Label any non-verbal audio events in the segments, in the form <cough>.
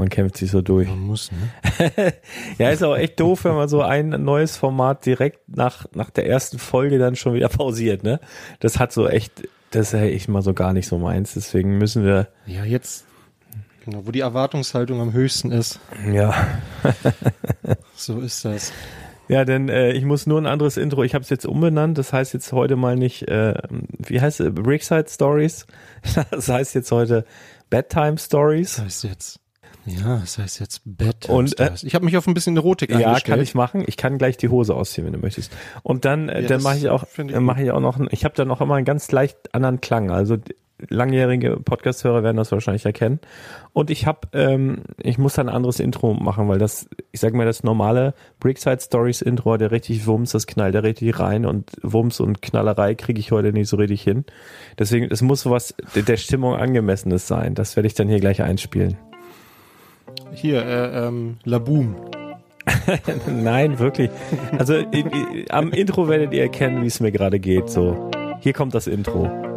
Man kämpft sich so durch. Man muss, ne? <laughs> ja, ist auch echt doof, wenn man so ein neues Format direkt nach, nach der ersten Folge dann schon wieder pausiert, ne? Das hat so echt, das ist ich mal so gar nicht so meins. Deswegen müssen wir. Ja, jetzt, genau, wo die Erwartungshaltung am höchsten ist. Ja. <laughs> so ist das. Ja, denn äh, ich muss nur ein anderes Intro. Ich habe es jetzt umbenannt. Das heißt jetzt heute mal nicht, äh, wie heißt es, Brickside Stories. <laughs> Das heißt jetzt heute Bedtime Stories. Das heißt jetzt ja, das heißt jetzt Bett. Und äh, ich habe mich auf ein bisschen Erotik ja. Ja, kann ich machen. Ich kann gleich die Hose ausziehen, wenn du möchtest. Und dann, äh, ja, dann mache ich auch, mache ich auch noch, ich habe da noch immer einen ganz leicht anderen Klang. Also langjährige Podcast-Hörer werden das wahrscheinlich erkennen. Und ich habe, ähm, ich muss da ein anderes Intro machen, weil das, ich sag mal, das normale Brickside Stories Intro, der richtig Wumms, das knallt der richtig rein und Wumms und Knallerei kriege ich heute nicht so richtig hin. Deswegen, es muss was der Stimmung angemessenes sein. Das werde ich dann hier gleich einspielen. Hier, äh, ähm, Laboom. <laughs> Nein, wirklich. Also in, in, am Intro werdet ihr erkennen, wie es mir gerade geht. So, hier kommt das Intro.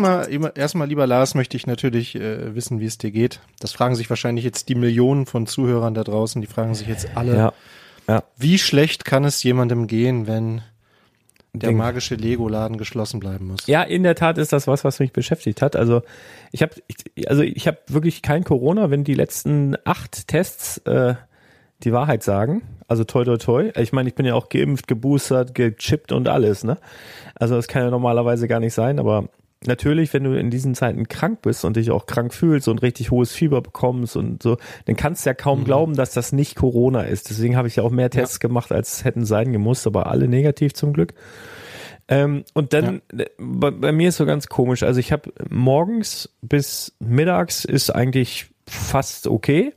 Erstmal, erstmal, lieber Lars, möchte ich natürlich äh, wissen, wie es dir geht. Das fragen sich wahrscheinlich jetzt die Millionen von Zuhörern da draußen, die fragen sich jetzt alle, ja, ja. wie schlecht kann es jemandem gehen, wenn der Ding. magische Lego-Laden geschlossen bleiben muss. Ja, in der Tat ist das was, was mich beschäftigt hat. Also ich habe, also ich habe wirklich kein Corona, wenn die letzten acht Tests äh, die Wahrheit sagen. Also toi toi toi. Ich meine, ich bin ja auch geimpft, geboostert, gechippt und alles, ne? Also das kann ja normalerweise gar nicht sein, aber natürlich, wenn du in diesen Zeiten krank bist und dich auch krank fühlst und richtig hohes Fieber bekommst und so, dann kannst du ja kaum mhm. glauben, dass das nicht Corona ist. Deswegen habe ich ja auch mehr Tests ja. gemacht, als hätten sein gemusst, aber alle negativ zum Glück. Ähm, und dann, ja. bei, bei, mir ist so ganz komisch. Also ich habe morgens bis mittags ist eigentlich fast okay.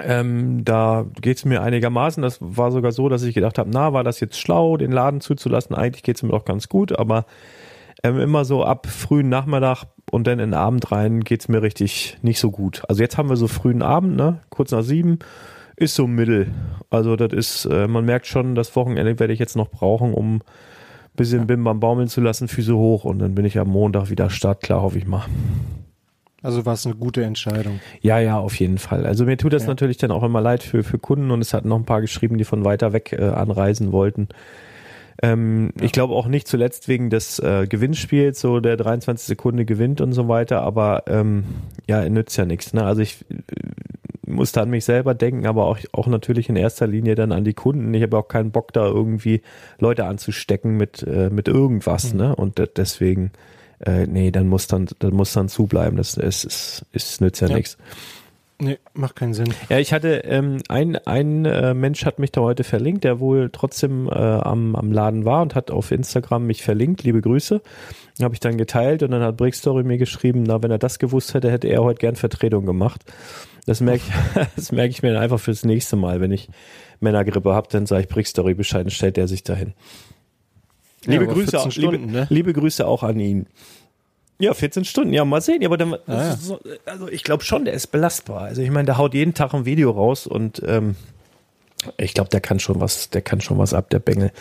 Ähm, da geht's mir einigermaßen. Das war sogar so, dass ich gedacht habe, na, war das jetzt schlau, den Laden zuzulassen? Eigentlich geht's mir doch ganz gut, aber ähm, immer so ab frühen Nachmittag und dann in den Abend rein geht's mir richtig nicht so gut. Also jetzt haben wir so frühen Abend, ne? Kurz nach sieben ist so mittel. Also das ist, äh, man merkt schon, das Wochenende werde ich jetzt noch brauchen, um bisschen ja. Bim Bam baumeln zu lassen, Füße hoch und dann bin ich am Montag wieder startklar, hoffe ich mal. Also war es eine gute Entscheidung. Ja, ja, auf jeden Fall. Also mir tut das ja. natürlich dann auch immer leid für, für Kunden und es hatten noch ein paar geschrieben, die von weiter weg äh, anreisen wollten. Ähm, ja. Ich glaube auch nicht zuletzt wegen des äh, Gewinnspiels, so der 23 Sekunde gewinnt und so weiter, aber ähm, ja, nützt ja nichts. Ne? Also ich äh, musste an mich selber denken, aber auch, auch natürlich in erster Linie dann an die Kunden. Ich habe auch keinen Bock, da irgendwie Leute anzustecken mit, äh, mit irgendwas, mhm. ne? Und deswegen äh, nee, dann muss dann, dann muss dann zubleiben. Das ist, ist, ist nützt ja, ja. nichts. Nee, macht keinen Sinn. Ja, ich hatte, ähm, ein, ein äh, Mensch hat mich da heute verlinkt, der wohl trotzdem äh, am, am Laden war und hat auf Instagram mich verlinkt. Liebe Grüße. Habe ich dann geteilt und dann hat Brickstory mir geschrieben, na, wenn er das gewusst hätte, hätte er heute gern Vertretung gemacht. Das merke ich, <laughs> das merke ich mir einfach fürs nächste Mal. Wenn ich Männergrippe habe, dann sage ich Brickstory Bescheid und stellt er sich dahin. Liebe, ja, Grüße, auch, liebe, ne? liebe Grüße auch an ihn. Ja, 14 Stunden. Ja, mal sehen. Ja, aber dann, ah, ja. So, also ich glaube schon, der ist belastbar. Also ich meine, der haut jeden Tag ein Video raus und ähm, ich glaube, der kann schon was, der kann schon was ab, der Bengel.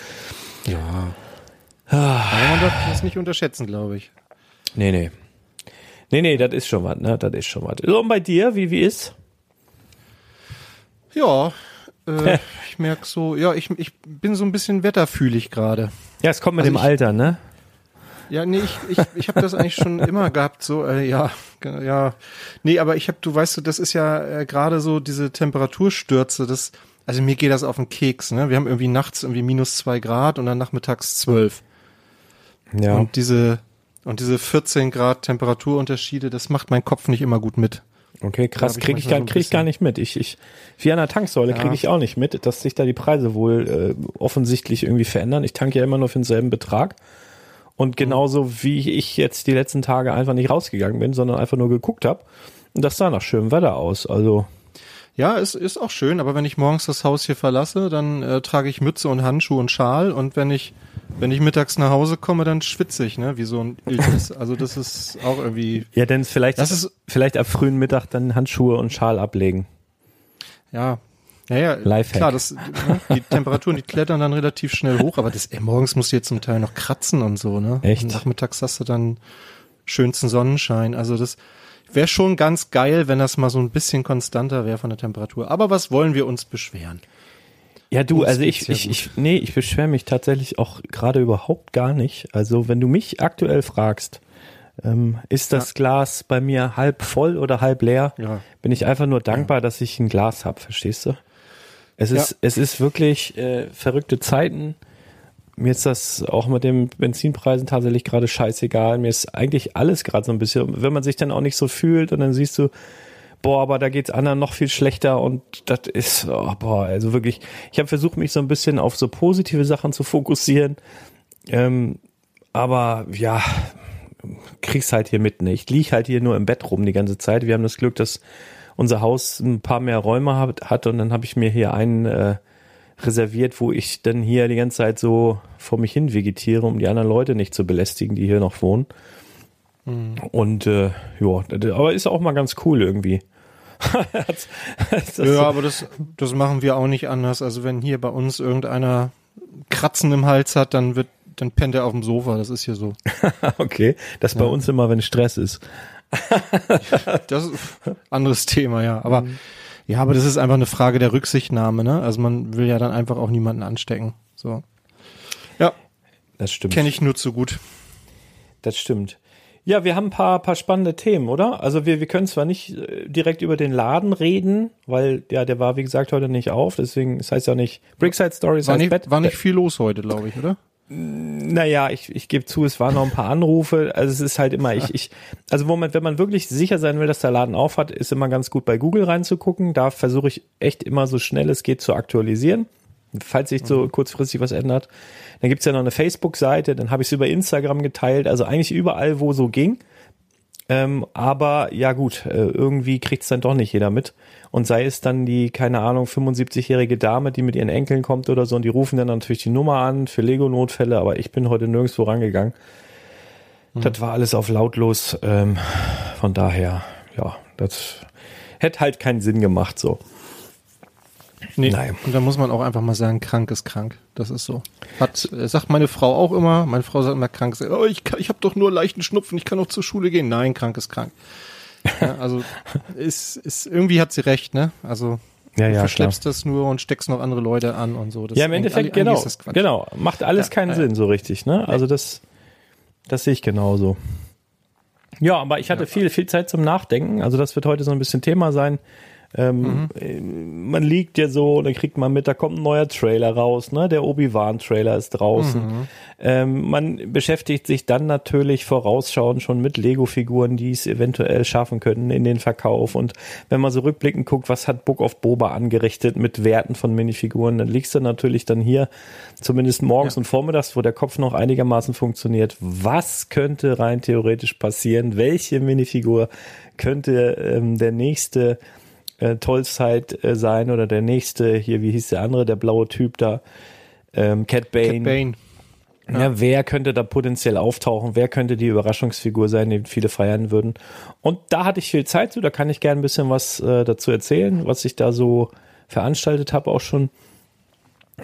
Ja. Ah. Aber man darf das nicht unterschätzen, glaube ich. Nee, nee. Nee, nee, das ist schon was, ne? Das ist schon was. So, und bei dir, wie, wie ist? Ja, äh, <laughs> ich merke so, ja, ich, ich bin so ein bisschen wetterfühlig gerade. Ja, es kommt mit also dem ich, Alter, ne? Ja, nee, ich, ich, ich habe das eigentlich schon immer gehabt, so, äh, ja, ja. Nee, aber ich habe, du weißt du, das ist ja äh, gerade so diese Temperaturstürze, das, also mir geht das auf den Keks, ne? Wir haben irgendwie nachts irgendwie minus zwei Grad und dann nachmittags zwölf. Ja. Und diese, und diese 14 Grad Temperaturunterschiede, das macht mein Kopf nicht immer gut mit. Okay, krass, kriege ich, gar, so krieg ich gar nicht mit. Ich, ich, wie an der Tanksäule ja. kriege ich auch nicht mit, dass sich da die Preise wohl äh, offensichtlich irgendwie verändern. Ich tanke ja immer nur für denselben Betrag. Und genauso wie ich jetzt die letzten Tage einfach nicht rausgegangen bin, sondern einfach nur geguckt habe. Und das sah nach schönem Wetter aus. Also. Ja, es ist auch schön, aber wenn ich morgens das Haus hier verlasse, dann äh, trage ich Mütze und Handschuhe und Schal und wenn ich wenn ich mittags nach Hause komme, dann schwitze ich, ne, wie so ein Iltis. Also das ist auch irgendwie. <laughs> Ja, denn vielleicht, das ist, vielleicht ab frühen Mittag dann Handschuhe und Schal ablegen. Ja, naja, Lifehack. klar, das, ne, die Temperaturen, die klettern dann relativ schnell hoch, aber das, ey, morgens musst du jetzt zum Teil noch kratzen und so, ne? Echt? Und nachmittags hast du dann schönsten Sonnenschein. Also das wäre schon ganz geil, wenn das mal so ein bisschen konstanter wäre von der Temperatur. Aber was wollen wir uns beschweren? Ja, du, also ich, ich, ich, nee, ich beschwere mich tatsächlich auch gerade überhaupt gar nicht. Also wenn du mich aktuell fragst, ähm, ist das ja. Glas bei mir halb voll oder halb leer, ja. bin ich einfach nur dankbar, ja. dass ich ein Glas habe, verstehst du? Es ist, es ist wirklich äh, verrückte Zeiten. Mir ist das auch mit den Benzinpreisen tatsächlich gerade scheißegal. Mir ist eigentlich alles gerade so ein bisschen, wenn man sich dann auch nicht so fühlt und dann siehst du, boah, aber da geht's anderen noch viel schlechter und das ist, oh, boah, also wirklich, ich habe versucht, mich so ein bisschen auf so positive Sachen zu fokussieren. Ähm, aber ja, krieg's halt hier mit. Ne? Ich lieg halt hier nur im Bett rum die ganze Zeit. Wir haben das Glück, dass unser Haus ein paar mehr Räume hat, hat und dann habe ich mir hier einen äh, reserviert, wo ich dann hier die ganze Zeit so vor mich hin vegetiere, um die anderen Leute nicht zu belästigen, die hier noch wohnen. Mhm. Und äh, ja, aber ist auch mal ganz cool irgendwie. <laughs> ja, aber das, das machen wir auch nicht anders. Also wenn hier bei uns irgendeiner Kratzen im Hals hat, dann wird dann pennt er auf dem Sofa, das ist hier so. <laughs> okay, das ja. bei uns immer, wenn Stress ist. <laughs> das ist ein anderes Thema, ja. Aber mhm. ja, aber das ist einfach eine Frage der Rücksichtnahme, ne? Also man will ja dann einfach auch niemanden anstecken. So. Ja. Das stimmt. Kenne ich nur zu gut. Das stimmt. Ja, wir haben ein paar, paar spannende Themen, oder? Also wir, wir können zwar nicht äh, direkt über den Laden reden, weil ja, der war, wie gesagt, heute nicht auf, deswegen, das heißt ja nicht Brickside Stories war nicht, Bett. War nicht viel los heute, glaube ich, oder? Naja, ich, ich gebe zu, es waren noch ein paar Anrufe. Also es ist halt immer, ich, ich, also wo man, wenn man wirklich sicher sein will, dass der Laden auf hat, ist immer ganz gut bei Google reinzugucken. Da versuche ich echt immer so schnell es geht zu aktualisieren, falls sich so mhm. kurzfristig was ändert. Dann gibt's ja noch eine Facebook-Seite, dann habe ich es über Instagram geteilt, also eigentlich überall, wo so ging. Ähm, aber ja gut, äh, irgendwie kriegt's dann doch nicht jeder mit. Und sei es dann die, keine Ahnung, 75-jährige Dame, die mit ihren Enkeln kommt oder so, und die rufen dann natürlich die Nummer an für Lego-Notfälle, aber ich bin heute nirgendwo rangegangen. Mhm. Das war alles auf lautlos. Ähm, von daher, ja, das hätte halt keinen Sinn gemacht so. Nee. Nein. Und da muss man auch einfach mal sagen, krank ist krank. Das ist so. Hat, äh, sagt meine Frau auch immer, meine Frau sagt immer, krank ist, oh, ich, ich habe doch nur leichten Schnupfen, ich kann auch zur Schule gehen. Nein, krank ist krank. Ja, also <laughs> ist, ist, irgendwie hat sie recht, ne? Also ja, ja, du verschleppst klar. das nur und steckst noch andere Leute an und so. Das ja, im Endeffekt, genau, genau, macht alles ja, keinen ja. Sinn so richtig, ne? Also das, das sehe ich genauso. Ja, aber ich hatte viel, viel Zeit zum Nachdenken. Also das wird heute so ein bisschen Thema sein. Ähm, mhm. Man liegt ja so, dann kriegt man mit, da kommt ein neuer Trailer raus, ne? Der Obi-Wan-Trailer ist draußen. Mhm. Ähm, man beschäftigt sich dann natürlich vorausschauend schon mit Lego-Figuren, die es eventuell schaffen können in den Verkauf. Und wenn man so rückblickend guckt, was hat Book of Boba angerichtet mit Werten von Minifiguren, dann liegst du natürlich dann hier, zumindest morgens ja. und vormittags, wo der Kopf noch einigermaßen funktioniert. Was könnte rein theoretisch passieren? Welche Minifigur könnte ähm, der nächste äh, Tollzeit äh, sein oder der nächste, hier, wie hieß der andere, der blaue Typ da, ähm, Cat Bane. Cat Bane. Ja. ja. wer könnte da potenziell auftauchen? Wer könnte die Überraschungsfigur sein, die viele feiern würden? Und da hatte ich viel Zeit zu, da kann ich gerne ein bisschen was äh, dazu erzählen, was ich da so veranstaltet habe auch schon.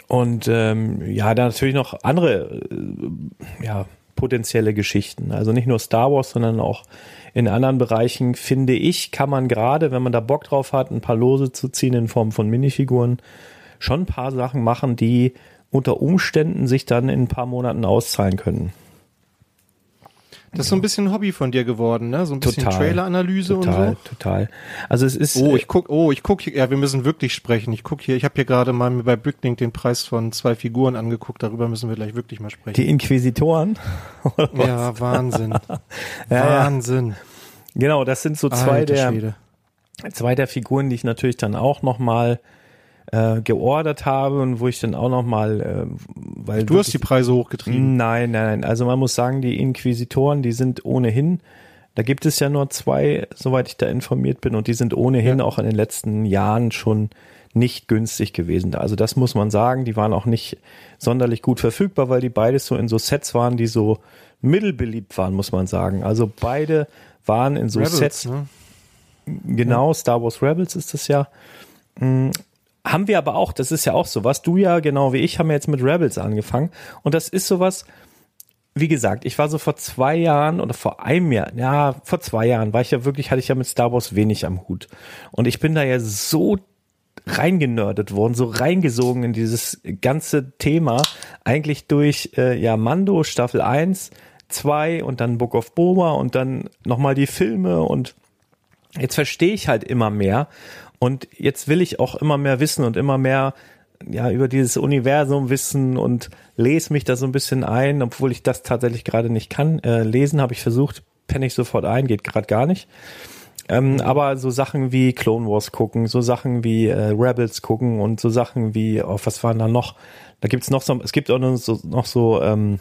Und ähm, ja, da natürlich noch andere äh, ja, potenzielle Geschichten. Also nicht nur Star Wars, sondern auch in anderen Bereichen, finde ich, kann man gerade, wenn man da Bock drauf hat, ein paar Lose zu ziehen in Form von Minifiguren, schon ein paar Sachen machen, die unter Umständen sich dann in ein paar Monaten auszahlen können. Das ist so ein bisschen ein Hobby von dir geworden, ne? So ein bisschen Trailer-Analyse und so. Total, total. Also es ist. Oh, ich guck, oh, ich guck hier, ja, wir müssen wirklich sprechen. Ich guck hier, ich habe hier gerade mal bei Bricklink den Preis von zwei Figuren angeguckt. Darüber müssen wir gleich wirklich mal sprechen. Die Inquisitoren? <laughs> ja, Wahnsinn. <laughs> ja, Wahnsinn. Genau, das sind so zwei Alter der, Schwede. zwei der Figuren, die ich natürlich dann auch noch mal äh, geordert habe und wo ich dann auch noch mal, äh, weil du hast die Preise hochgetrieben. Nein, nein, also man muss sagen, die Inquisitoren, die sind ohnehin, da gibt es ja nur zwei, soweit ich da informiert bin, und die sind ohnehin ja. auch in den letzten Jahren schon nicht günstig gewesen. Also das muss man sagen, die waren auch nicht sonderlich gut verfügbar, weil die beides so in so Sets waren, die so mittelbeliebt waren, muss man sagen. Also beide waren in so Rebels, Sets. Ne? Genau, Star Wars Rebels ist das ja. Haben wir aber auch, das ist ja auch so was. Du ja, genau wie ich, haben ja jetzt mit Rebels angefangen. Und das ist sowas, wie gesagt, ich war so vor zwei Jahren oder vor einem Jahr, ja, vor zwei Jahren war ich ja wirklich, hatte ich ja mit Star Wars wenig am Hut. Und ich bin da ja so reingenördet worden, so reingesogen in dieses ganze Thema, eigentlich durch äh, ja Mando Staffel 1, 2 und dann Book of Boba und dann nochmal die Filme und jetzt verstehe ich halt immer mehr und jetzt will ich auch immer mehr wissen und immer mehr ja über dieses Universum wissen und lese mich da so ein bisschen ein, obwohl ich das tatsächlich gerade nicht kann. Äh, lesen habe ich versucht, penne ich sofort ein, geht gerade gar nicht. Ähm, mhm. Aber so Sachen wie Clone Wars gucken, so Sachen wie äh, Rebels gucken und so Sachen wie, oh, was waren da noch? Da gibt's noch so, es gibt auch noch so, noch so ähm,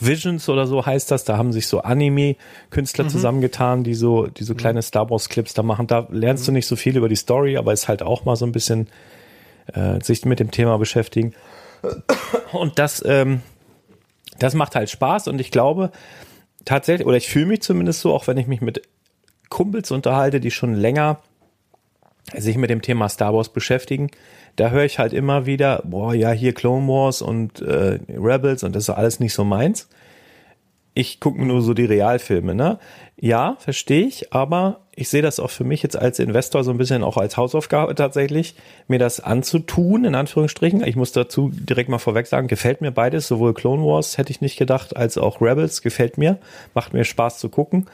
Visions oder so heißt das. Da haben sich so Anime-Künstler mhm. zusammengetan, die so, die so mhm. kleine Star Wars-Clips da machen. Da lernst mhm. du nicht so viel über die Story, aber ist halt auch mal so ein bisschen äh, sich mit dem Thema beschäftigen. Und das, ähm, das macht halt Spaß und ich glaube tatsächlich, oder ich fühle mich zumindest so, auch wenn ich mich mit Kumpels unterhalte, die schon länger sich mit dem Thema Star Wars beschäftigen, da höre ich halt immer wieder, boah, ja, hier Clone Wars und äh, Rebels und das ist alles nicht so meins. Ich gucke nur so die Realfilme, ne? Ja, verstehe ich, aber ich sehe das auch für mich jetzt als Investor so ein bisschen auch als Hausaufgabe tatsächlich, mir das anzutun, in Anführungsstrichen. Ich muss dazu direkt mal vorweg sagen, gefällt mir beides, sowohl Clone Wars hätte ich nicht gedacht, als auch Rebels gefällt mir, macht mir Spaß zu gucken.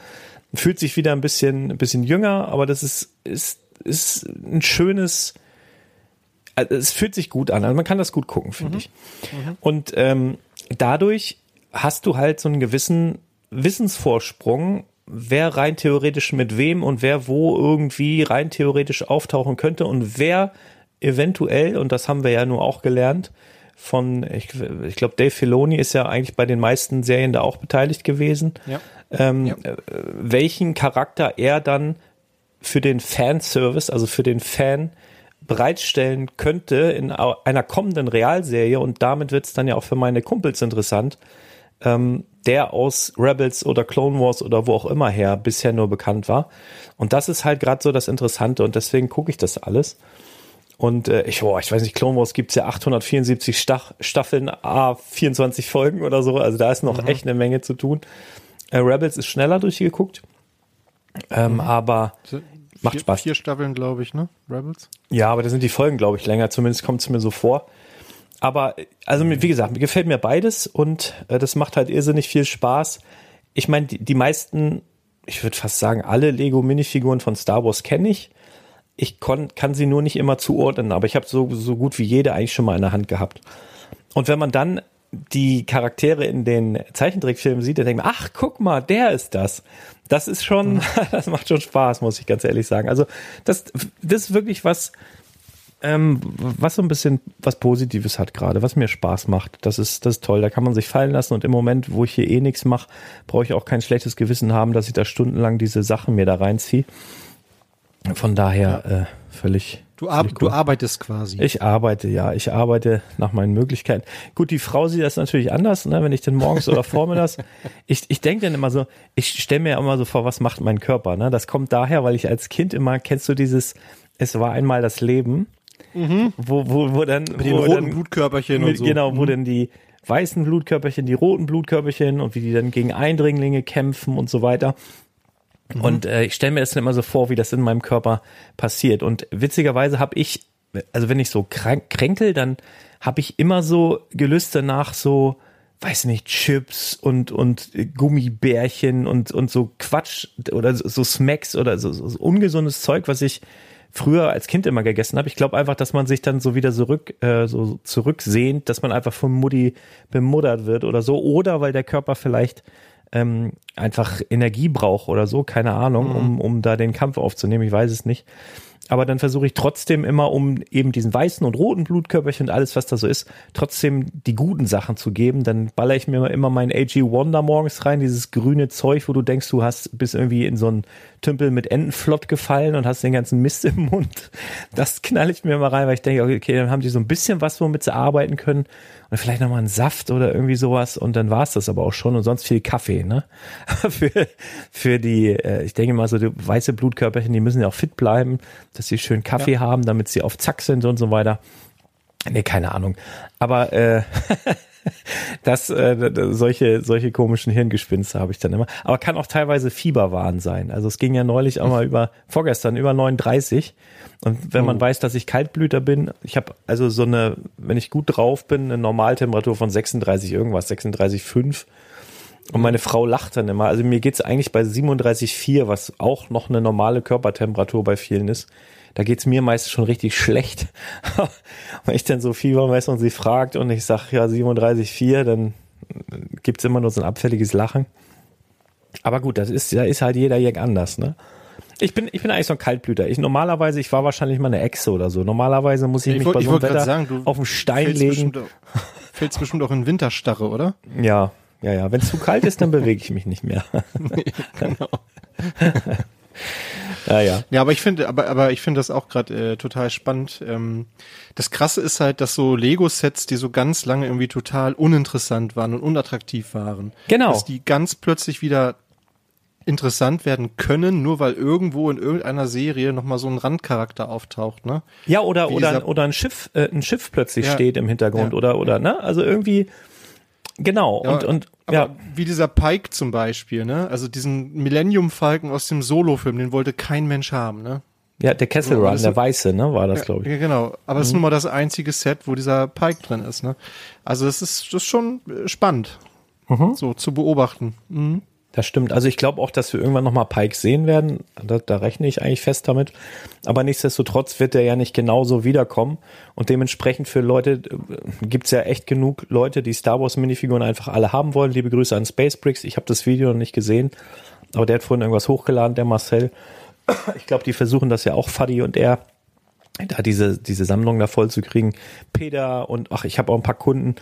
Fühlt sich wieder ein bisschen, ein bisschen jünger, aber das ist, ist, ist ein schönes, also es fühlt sich gut an. Also man kann das gut gucken, finde mhm. ich. Mhm. Und ähm, dadurch hast du halt so einen gewissen Wissensvorsprung, wer rein theoretisch mit wem und wer wo irgendwie rein theoretisch auftauchen könnte und wer eventuell, und das haben wir ja nur auch gelernt, von, ich, ich glaube, Dave Filoni ist ja eigentlich bei den meisten Serien da auch beteiligt gewesen, ja. Ähm, ja. Äh, welchen Charakter er dann für den Fanservice, also für den Fan, bereitstellen könnte in einer kommenden Realserie und damit wird es dann ja auch für meine Kumpels interessant, ähm, der aus Rebels oder Clone Wars oder wo auch immer her bisher nur bekannt war. Und das ist halt gerade so das Interessante und deswegen gucke ich das alles. Und äh, ich, boah, ich weiß nicht, Clone Wars gibt's ja 874 Stach Staffeln, a 24 Folgen oder so. Also da ist noch mhm. echt eine Menge zu tun. Äh, Rebels ist schneller durchgeguckt. Ähm, mhm. Aber Macht vier, Spaß. Vier Staffeln, glaube ich, ne? Rebels? Ja, aber da sind die Folgen, glaube ich, länger. Zumindest kommt es mir so vor. Aber, also wie gesagt, mir gefällt mir beides und äh, das macht halt irrsinnig viel Spaß. Ich meine, die, die meisten, ich würde fast sagen, alle Lego-Minifiguren von Star Wars kenne ich. Ich kon, kann sie nur nicht immer zuordnen, aber ich habe so, so gut wie jede eigentlich schon mal in der Hand gehabt. Und wenn man dann die Charaktere in den Zeichentrickfilmen sieht, dann denkt man, ach, guck mal, der ist das. Das ist schon, <laughs> das macht schon Spaß, muss ich ganz ehrlich sagen. Also das, das ist wirklich was, ähm, was so ein bisschen was Positives hat gerade, was mir Spaß macht. Das ist, das ist toll. Da kann man sich fallen lassen und im Moment, wo ich hier eh nichts mache, brauche ich auch kein schlechtes Gewissen haben, dass ich da stundenlang diese Sachen mir da reinziehe. Von daher äh, völlig Du, ar du arbeitest quasi. Ich arbeite, ja. Ich arbeite nach meinen Möglichkeiten. Gut, die Frau sieht das natürlich anders, ne, wenn ich denn morgens oder vormittags. <laughs> Ich, ich denke dann immer so, ich stelle mir ja immer so vor, was macht mein Körper. Ne? Das kommt daher, weil ich als Kind immer, kennst du dieses, es war einmal das Leben, mhm. wo, wo, wo dann. Mit den roten dann, Blutkörperchen mit, und so. Genau, wo mhm. dann die weißen Blutkörperchen, die roten Blutkörperchen und wie die dann gegen Eindringlinge kämpfen und so weiter. Mhm. Und äh, ich stelle mir das immer so vor, wie das in meinem Körper passiert. Und witzigerweise habe ich, also wenn ich so krank, kränkel, dann habe ich immer so Gelüste nach so, weiß nicht, Chips und, und Gummibärchen und, und so Quatsch oder so, so Smacks oder so, so ungesundes Zeug, was ich früher als Kind immer gegessen habe. Ich glaube einfach, dass man sich dann so wieder zurück, äh, so zurücksehnt, dass man einfach von Mutti bemuddert wird oder so. Oder weil der Körper vielleicht ähm, einfach Energie braucht oder so, keine Ahnung, mhm. um, um da den Kampf aufzunehmen, ich weiß es nicht. Aber dann versuche ich trotzdem immer, um eben diesen weißen und roten Blutkörperchen und alles, was da so ist, trotzdem die guten Sachen zu geben. Dann baller ich mir immer mein AG Wonder morgens rein, dieses grüne Zeug, wo du denkst, du hast bis irgendwie in so einen Tümpel mit Entenflott gefallen und hast den ganzen Mist im Mund. Das knall ich mir immer rein, weil ich denke, okay, dann haben die so ein bisschen was, womit sie arbeiten können und vielleicht nochmal einen Saft oder irgendwie sowas und dann war's das aber auch schon und sonst viel Kaffee, ne? <laughs> für, für die, äh, ich denke mal so, die weiße Blutkörperchen, die müssen ja auch fit bleiben, dass sie schön Kaffee ja. haben, damit sie auf Zack sind und so weiter. Nee, keine Ahnung. Aber äh, <laughs> <laughs> das, äh, solche, solche komischen Hirngespinste habe ich dann immer. Aber kann auch teilweise Fieberwahn sein. Also es ging ja neulich auch mal <laughs> über, vorgestern über 39. Und wenn man oh. weiß, dass ich Kaltblüter bin, ich habe also so eine, wenn ich gut drauf bin, eine Normaltemperatur von 36 irgendwas, 36,5. Und meine Frau lacht dann immer. Also mir geht's eigentlich bei 37,4, was auch noch eine normale Körpertemperatur bei vielen ist. Da geht's mir meist schon richtig schlecht. <laughs> Wenn ich dann so Fieber messe und sie fragt und ich sag ja 37,4, dann gibt's immer nur so ein abfälliges Lachen. Aber gut, das ist, da ist halt jeder Jack anders, ne? Ich bin, ich bin eigentlich so ein Kaltblüter. Ich normalerweise, ich war wahrscheinlich mal eine Echse oder so. Normalerweise muss ich, ich mich wollt, bei so einem Wetter sagen, auf den Stein legen. Bestimmt fällst bestimmt auch in Winterstarre, oder? Ja, ja, ja. Wenn es zu kalt ist, dann bewege ich mich nicht mehr. <laughs> nee, genau. <laughs> ja, ja. Ja, aber ich finde, aber, aber ich finde das auch gerade äh, total spannend. Ähm, das Krasse ist halt, dass so Lego-Sets, die so ganz lange irgendwie total uninteressant waren und unattraktiv waren, genau. dass die ganz plötzlich wieder interessant werden können, nur weil irgendwo in irgendeiner Serie nochmal so ein Randcharakter auftaucht, ne? Ja, oder, oder, oder ein Schiff, äh, ein Schiff plötzlich ja, steht im Hintergrund ja, oder, oder, ne? Also irgendwie, genau, ja, und, und, ja. Wie dieser Pike zum Beispiel, ne? Also diesen Millennium Falken aus dem Solo-Film, den wollte kein Mensch haben, ne? Ja, der Kessel Run, der weiße, ne, war das, glaube ich. Ja, genau. Aber es mhm. ist nun mal das einzige Set, wo dieser Pike drin ist, ne? Also das ist, das ist schon spannend, mhm. so zu beobachten. Mhm. Das stimmt. Also ich glaube auch, dass wir irgendwann nochmal Pike sehen werden. Da, da rechne ich eigentlich fest damit. Aber nichtsdestotrotz wird er ja nicht genauso wiederkommen. Und dementsprechend für Leute äh, gibt's ja echt genug Leute, die Star Wars Minifiguren einfach alle haben wollen. Liebe Grüße an Space Bricks. Ich habe das Video noch nicht gesehen. Aber der hat vorhin irgendwas hochgeladen, der Marcel. Ich glaube, die versuchen das ja auch, Fuddy und er, da diese, diese Sammlung da voll zu kriegen. Peter und ach, ich habe auch ein paar Kunden.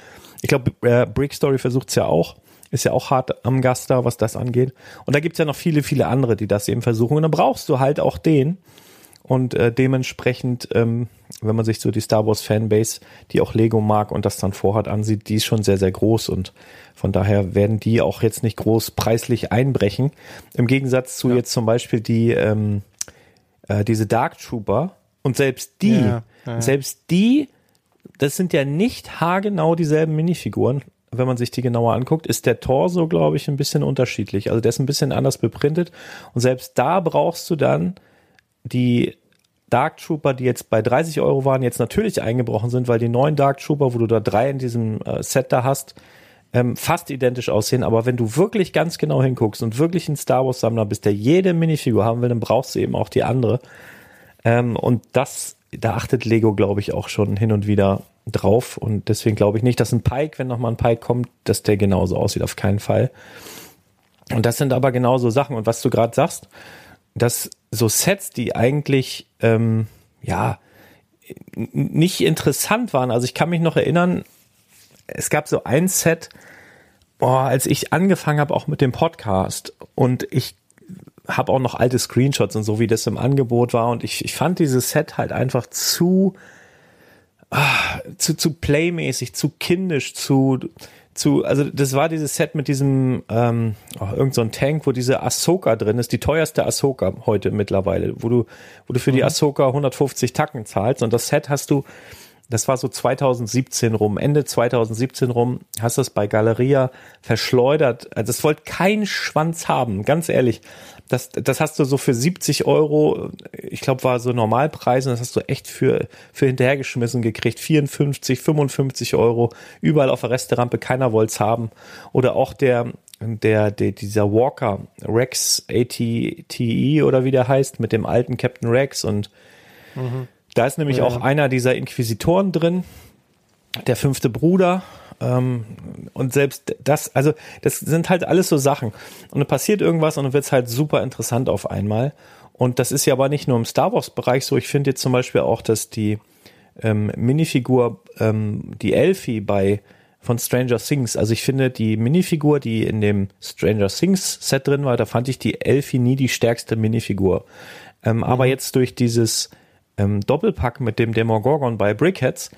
Ich glaube, äh, Brick Story versucht's ja auch ist ja auch hart am Gast da, was das angeht. Und da gibt's ja noch viele, viele andere, die das eben versuchen. Und dann brauchst du halt auch den. Und äh, dementsprechend, ähm, wenn man sich so die Star Wars Fanbase, die auch Lego mag und das dann vorhat, ansieht, die ist schon sehr, sehr groß. Und von daher werden die auch jetzt nicht groß preislich einbrechen. Im Gegensatz zu ja. jetzt zum Beispiel die, ähm, äh, diese Dark Trooper. Und selbst die, ja, ja. selbst die, das sind ja nicht haargenau dieselben Minifiguren wenn man sich die genauer anguckt, ist der Torso, glaube ich, ein bisschen unterschiedlich. Also der ist ein bisschen anders beprintet. Und selbst da brauchst du dann die Dark Trooper, die jetzt bei 30 Euro waren, jetzt natürlich eingebrochen sind, weil die neuen Dark Trooper, wo du da drei in diesem äh, Set da hast, ähm, fast identisch aussehen. Aber wenn du wirklich ganz genau hinguckst und wirklich ein Star Wars Sammler bist, der jede Minifigur haben will, dann brauchst du eben auch die andere. Ähm, und das, da achtet Lego, glaube ich, auch schon hin und wieder drauf und deswegen glaube ich nicht, dass ein Pike, wenn nochmal ein Pike kommt, dass der genauso aussieht, auf keinen Fall. Und das sind aber genauso Sachen und was du gerade sagst, dass so Sets, die eigentlich ähm, ja nicht interessant waren. Also ich kann mich noch erinnern, es gab so ein Set, boah, als ich angefangen habe auch mit dem Podcast und ich habe auch noch alte Screenshots und so wie das im Angebot war und ich, ich fand dieses Set halt einfach zu ah, zu, zu playmäßig, zu kindisch, zu, zu, also das war dieses Set mit diesem, ähm, oh, irgend so ein Tank, wo diese Ahsoka drin ist, die teuerste Ahsoka heute mittlerweile, wo du, wo du für mhm. die Ahsoka 150 Tacken zahlst und das Set hast du, das war so 2017 rum, Ende 2017 rum, hast das bei Galeria verschleudert. Also das wollte kein Schwanz haben, ganz ehrlich das, das hast du so für 70 Euro, ich glaube, war so Normalpreis und das hast du echt für, für hinterhergeschmissen gekriegt. 54, 55 Euro, überall auf der Resterampe, keiner wollte es haben. Oder auch der, der, der, dieser Walker, Rex ATTE oder wie der heißt, mit dem alten Captain Rex und mhm. da ist nämlich ja. auch einer dieser Inquisitoren drin, der fünfte Bruder, ähm, und selbst das, also das sind halt alles so Sachen. Und dann passiert irgendwas und dann wird's halt super interessant auf einmal. Und das ist ja aber nicht nur im Star Wars-Bereich so. Ich finde jetzt zum Beispiel auch, dass die ähm, Minifigur, ähm, die Elfie bei von Stranger Things, also ich finde die Minifigur, die in dem Stranger Things Set drin war, da fand ich die Elfie nie die stärkste Minifigur. Ähm, mhm. Aber jetzt durch dieses ähm, Doppelpack mit dem Demogorgon bei Brickheads,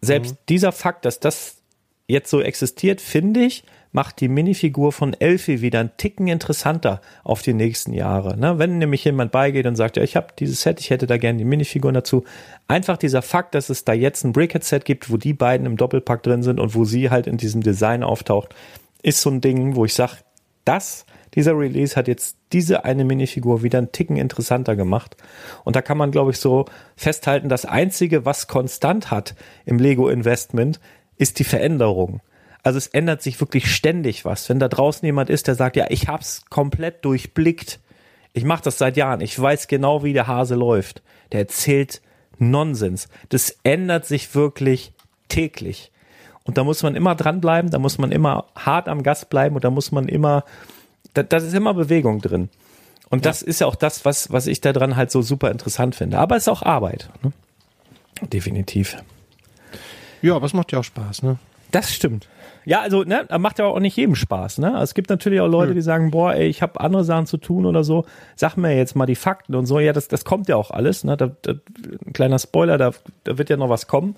selbst mhm. dieser Fakt, dass das jetzt so existiert, finde ich, macht die Minifigur von Elfie wieder einen Ticken interessanter auf die nächsten Jahre. Ne? Wenn nämlich jemand beigeht und sagt, ja, ich habe dieses Set, ich hätte da gerne die Minifiguren dazu. Einfach dieser Fakt, dass es da jetzt ein Brickhead-Set gibt, wo die beiden im Doppelpack drin sind und wo sie halt in diesem Design auftaucht, ist so ein Ding, wo ich sage, das, dieser Release hat jetzt diese eine Minifigur wieder einen Ticken interessanter gemacht. Und da kann man, glaube ich, so festhalten, das Einzige, was konstant hat im Lego-Investment, ist die Veränderung. Also es ändert sich wirklich ständig was. Wenn da draußen jemand ist, der sagt, ja, ich hab's komplett durchblickt. Ich mache das seit Jahren. Ich weiß genau, wie der Hase läuft. Der erzählt Nonsens. Das ändert sich wirklich täglich. Und da muss man immer dranbleiben, da muss man immer hart am Gast bleiben und da muss man immer, da, da ist immer Bewegung drin. Und ja. das ist ja auch das, was, was ich daran halt so super interessant finde. Aber es ist auch Arbeit. Ne? Definitiv. Ja, aber es macht ja auch Spaß, ne? Das stimmt. Ja, also, ne, macht ja auch nicht jedem Spaß, ne? Es gibt natürlich auch Leute, die sagen, boah, ey, ich habe andere Sachen zu tun oder so. Sag mir jetzt mal die Fakten und so. Ja, das, das kommt ja auch alles, ne? Da, da, ein kleiner Spoiler, da, da wird ja noch was kommen.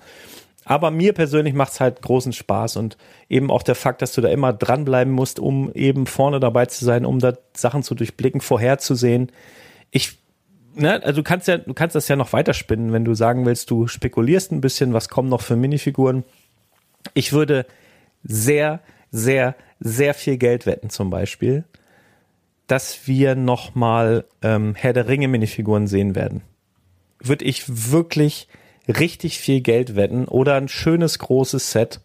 Aber mir persönlich macht es halt großen Spaß und eben auch der Fakt, dass du da immer dranbleiben musst, um eben vorne dabei zu sein, um da Sachen zu durchblicken, vorherzusehen. Ich, ne, also du kannst ja, du kannst das ja noch weiterspinnen, wenn du sagen willst, du spekulierst ein bisschen, was kommen noch für Minifiguren. Ich würde sehr, sehr, sehr viel Geld wetten zum Beispiel, dass wir nochmal ähm, Herr der Ringe Minifiguren sehen werden. Würde ich wirklich richtig viel Geld wetten oder ein schönes großes Set.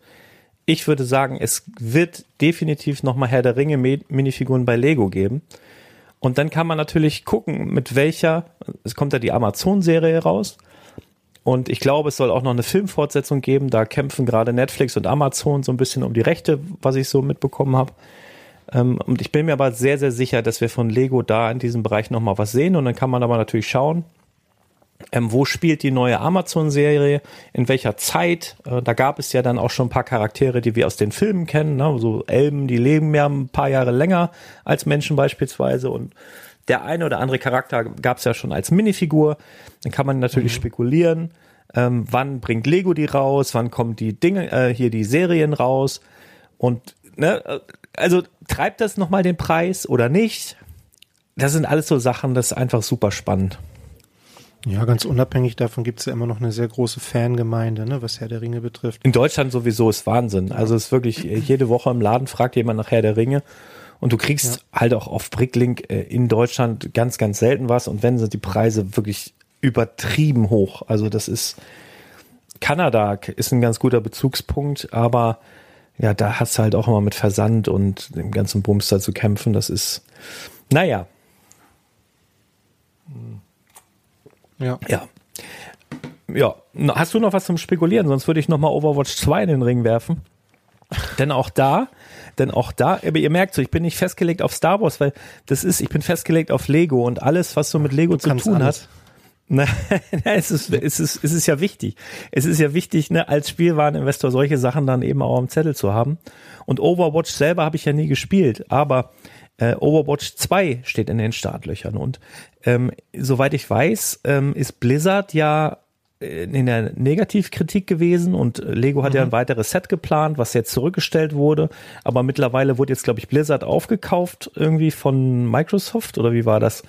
Ich würde sagen, es wird definitiv nochmal Herr der Ringe Minifiguren bei Lego geben. Und dann kann man natürlich gucken, mit welcher, es kommt ja die Amazon-Serie raus. Und ich glaube, es soll auch noch eine Filmfortsetzung geben. Da kämpfen gerade Netflix und Amazon so ein bisschen um die Rechte, was ich so mitbekommen habe. Ähm, und ich bin mir aber sehr, sehr sicher, dass wir von Lego da in diesem Bereich nochmal was sehen. Und dann kann man aber natürlich schauen, ähm, wo spielt die neue Amazon-Serie? In welcher Zeit? Äh, da gab es ja dann auch schon ein paar Charaktere, die wir aus den Filmen kennen. Ne? So Elben, die leben ja ein paar Jahre länger als Menschen beispielsweise. Und der eine oder andere Charakter gab es ja schon als Minifigur. Dann kann man natürlich mhm. spekulieren, ähm, wann bringt Lego die raus? Wann kommen die Dinge, äh, hier die Serien raus? Und ne, äh, also treibt das nochmal den Preis oder nicht? Das sind alles so Sachen, das ist einfach super spannend. Ja, ganz unabhängig davon gibt es ja immer noch eine sehr große Fangemeinde, ne, was Herr der Ringe betrifft. In Deutschland sowieso ist Wahnsinn. Also es ist wirklich, jede Woche im Laden fragt jemand nach Herr der Ringe. Und du kriegst ja. halt auch auf Bricklink äh, in Deutschland ganz, ganz selten was. Und wenn sind die Preise wirklich übertrieben hoch. Also das ist, Kanada ist ein ganz guter Bezugspunkt, aber ja, da hast du halt auch immer mit Versand und dem ganzen Bumster zu kämpfen. Das ist, naja, Ja. Ja. Ja. Hast du noch was zum Spekulieren? Sonst würde ich noch mal Overwatch 2 in den Ring werfen. denn auch da, denn auch da, aber ihr merkt so, ich bin nicht festgelegt auf Star Wars, weil das ist, ich bin festgelegt auf Lego und alles, was so mit Lego zu tun alles. hat. <laughs> Na, es ist, es ist, es ist ja wichtig. Es ist ja wichtig, ne, als Spielwareninvestor solche Sachen dann eben auch am Zettel zu haben. Und Overwatch selber habe ich ja nie gespielt, aber äh, Overwatch 2 steht in den Startlöchern. Und ähm, soweit ich weiß, ähm, ist Blizzard ja äh, in der Negativkritik gewesen und Lego hat mhm. ja ein weiteres Set geplant, was jetzt zurückgestellt wurde. Aber mittlerweile wurde jetzt, glaube ich, Blizzard aufgekauft irgendwie von Microsoft oder wie war das?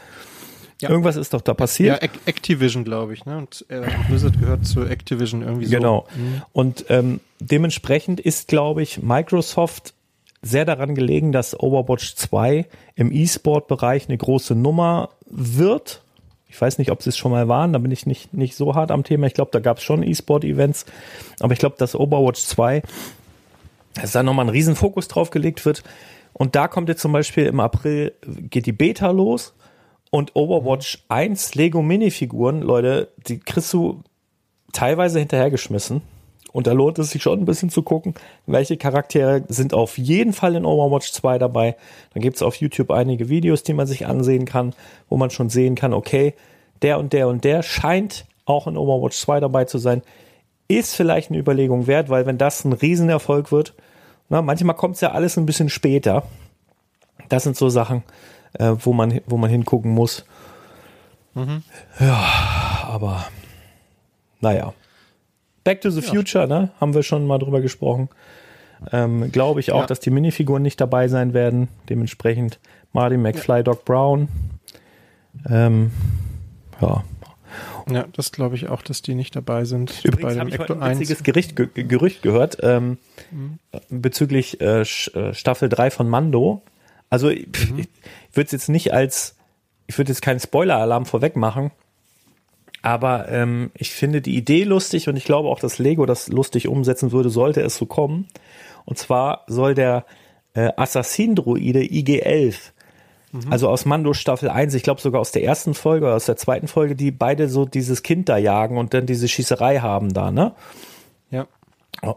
Ja. Irgendwas ist doch da passiert. Ja, Activision, glaube ich, ne? Und äh, Blizzard gehört zu Activision irgendwie so. Genau. Mhm. Und ähm, dementsprechend ist, glaube ich, Microsoft sehr daran gelegen, dass Overwatch 2 im E-Sport-Bereich eine große Nummer wird. Ich weiß nicht, ob sie es schon mal waren, da bin ich nicht, nicht so hart am Thema. Ich glaube, da gab es schon E-Sport-Events. Aber ich glaube, dass Overwatch 2, dass da nochmal ein Riesenfokus drauf gelegt wird. Und da kommt jetzt zum Beispiel im April, geht die Beta los. Und Overwatch 1 Lego Minifiguren, Leute, die kriegst du teilweise hinterhergeschmissen. Und da lohnt es sich schon ein bisschen zu gucken, welche Charaktere sind auf jeden Fall in Overwatch 2 dabei. Dann gibt es auf YouTube einige Videos, die man sich ansehen kann, wo man schon sehen kann, okay, der und der und der scheint auch in Overwatch 2 dabei zu sein. Ist vielleicht eine Überlegung wert, weil wenn das ein Riesenerfolg wird, na, manchmal kommt es ja alles ein bisschen später. Das sind so Sachen, äh, wo, man, wo man hingucken muss. Mhm. Ja, aber naja. Back to the ja. Future, ne? Haben wir schon mal drüber gesprochen. Ähm, Glaube ich auch, ja. dass die Minifiguren nicht dabei sein werden. Dementsprechend Marty McFly, ja. Doc Brown. Ähm, ja. Ja, das glaube ich auch, dass die nicht dabei sind. Übrigens habe ich heute ein witziges Gericht, Ge Gerücht gehört ähm, mhm. bezüglich äh, äh Staffel 3 von Mando. Also mhm. ich, ich würde es jetzt nicht als, ich würde jetzt keinen Spoiler-Alarm vorweg machen, aber ähm, ich finde die Idee lustig und ich glaube auch, dass Lego das lustig umsetzen würde, sollte es so kommen. Und zwar soll der äh, Assassin-Druide IG-11, mhm. also aus Mando Staffel 1, ich glaube sogar aus der ersten Folge oder aus der zweiten Folge, die beide so dieses Kind da jagen und dann diese Schießerei haben da, ne? Ja.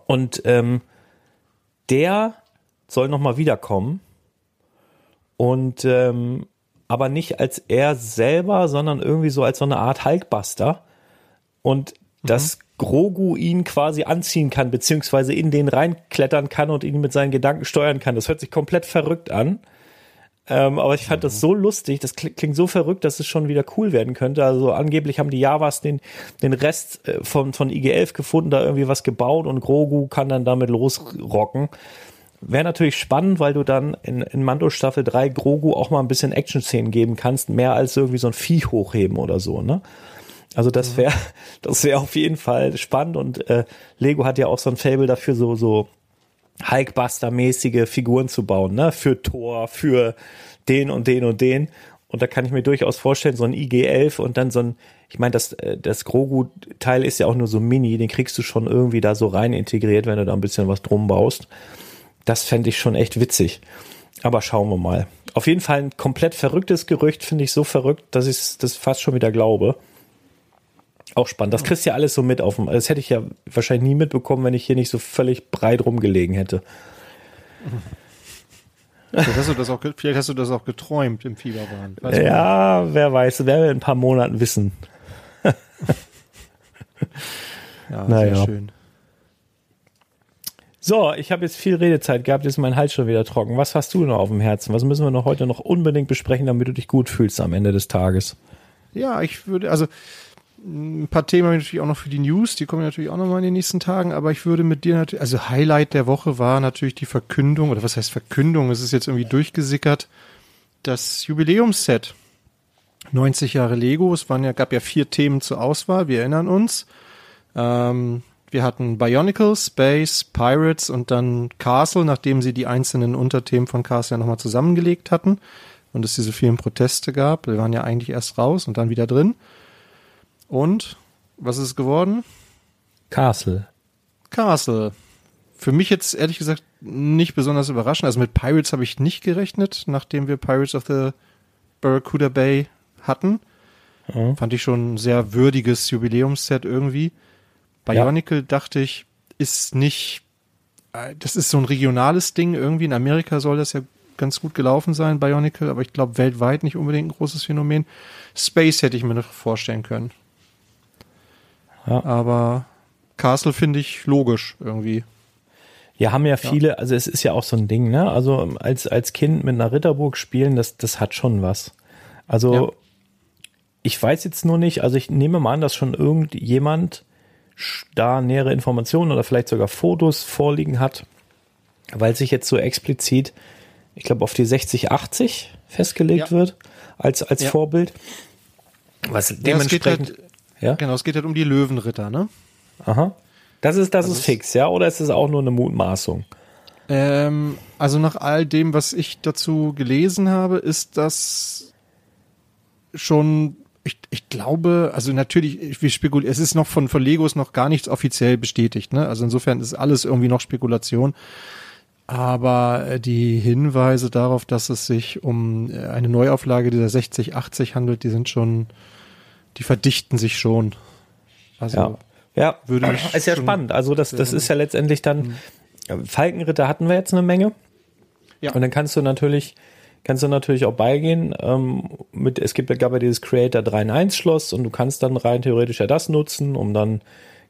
Und ähm, der soll nochmal wiederkommen. Und ähm, aber nicht als er selber, sondern irgendwie so als so eine Art Hulkbuster. Und mhm. dass Grogu ihn quasi anziehen kann, beziehungsweise in den reinklettern kann und ihn mit seinen Gedanken steuern kann. Das hört sich komplett verrückt an. Ähm, aber ich fand mhm. das so lustig, das klingt so verrückt, dass es schon wieder cool werden könnte. Also angeblich haben die Javas den, den Rest äh, von, von IG-11 gefunden, da irgendwie was gebaut und Grogu kann dann damit losrocken. Wäre natürlich spannend, weil du dann in, in Mando Staffel 3 Grogu auch mal ein bisschen Action-Szenen geben kannst, mehr als irgendwie so ein Vieh hochheben oder so, ne? Also das wäre, <laughs> das wäre auf jeden Fall spannend und äh, Lego hat ja auch so ein Fable dafür, so so Hulkbuster-mäßige Figuren zu bauen, ne? Für Thor, für den und den und den. Und da kann ich mir durchaus vorstellen, so ein IG-11 und dann so ein, ich meine, das, äh, das Grogu-Teil ist ja auch nur so mini, den kriegst du schon irgendwie da so rein integriert, wenn du da ein bisschen was drum baust. Das fände ich schon echt witzig. Aber schauen wir mal. Auf jeden Fall ein komplett verrücktes Gerücht, finde ich so verrückt, dass ich das fast schon wieder glaube. Auch spannend. Das kriegst du ja alles so mit auf dem. Das hätte ich ja wahrscheinlich nie mitbekommen, wenn ich hier nicht so völlig breit rumgelegen hätte. Vielleicht hast du das auch, vielleicht hast du das auch geträumt im Fieberwahn. ja, du? wer weiß, werden wir in ein paar Monaten wissen. <laughs> ja, naja. sehr schön. So, ich habe jetzt viel Redezeit gehabt, jetzt ist mein Hals schon wieder trocken. Was hast du noch auf dem Herzen? Was müssen wir noch heute noch unbedingt besprechen, damit du dich gut fühlst am Ende des Tages? Ja, ich würde, also ein paar Themen habe ich natürlich auch noch für die News, die kommen natürlich auch noch mal in den nächsten Tagen, aber ich würde mit dir natürlich, also Highlight der Woche war natürlich die Verkündung, oder was heißt Verkündung, es ist jetzt irgendwie durchgesickert, das Jubiläumsset. 90 Jahre Lego, es waren ja, gab ja vier Themen zur Auswahl, wir erinnern uns. Ähm, wir hatten Bionicle, Space, Pirates und dann Castle, nachdem sie die einzelnen Unterthemen von Castle ja nochmal zusammengelegt hatten und es diese vielen Proteste gab. Wir waren ja eigentlich erst raus und dann wieder drin. Und was ist es geworden? Castle. Castle. Für mich jetzt ehrlich gesagt nicht besonders überraschend. Also mit Pirates habe ich nicht gerechnet, nachdem wir Pirates of the Barracuda Bay hatten. Mhm. Fand ich schon ein sehr würdiges Jubiläumsset irgendwie. Bionicle ja. dachte ich, ist nicht, äh, das ist so ein regionales Ding irgendwie. In Amerika soll das ja ganz gut gelaufen sein, Bionicle, aber ich glaube weltweit nicht unbedingt ein großes Phänomen. Space hätte ich mir noch vorstellen können. Ja. Aber Castle finde ich logisch irgendwie. Ja, haben ja viele, ja. also es ist ja auch so ein Ding, ne? Also als, als Kind mit einer Ritterburg spielen, das, das hat schon was. Also ja. ich weiß jetzt nur nicht, also ich nehme mal an, dass schon irgendjemand da nähere Informationen oder vielleicht sogar Fotos vorliegen hat, weil sich jetzt so explizit, ich glaube, auf die 6080 festgelegt ja. wird als, als Vorbild. Was dementsprechend halt ja? Genau, es geht halt um die Löwenritter, ne? Aha. Das ist, das, das ist fix, ja? Oder ist es auch nur eine Mutmaßung? Ähm, also nach all dem, was ich dazu gelesen habe, ist das schon, ich, ich glaube, also natürlich, wir spekulieren, es ist noch von, von Legos noch gar nichts offiziell bestätigt, ne? Also insofern ist alles irgendwie noch Spekulation. Aber äh, die Hinweise darauf, dass es sich um äh, eine Neuauflage dieser 6080 handelt, die sind schon, die verdichten sich schon. Also ja. Ja, würde ich ist ja spannend. Also das, das ist ja letztendlich dann, mhm. Falkenritter hatten wir jetzt eine Menge. Ja. Und dann kannst du natürlich, kannst du natürlich auch beigehen. Ähm, mit, es gibt, gab ja dieses Creator 3 in 1 Schloss und du kannst dann rein theoretisch ja das nutzen, um dann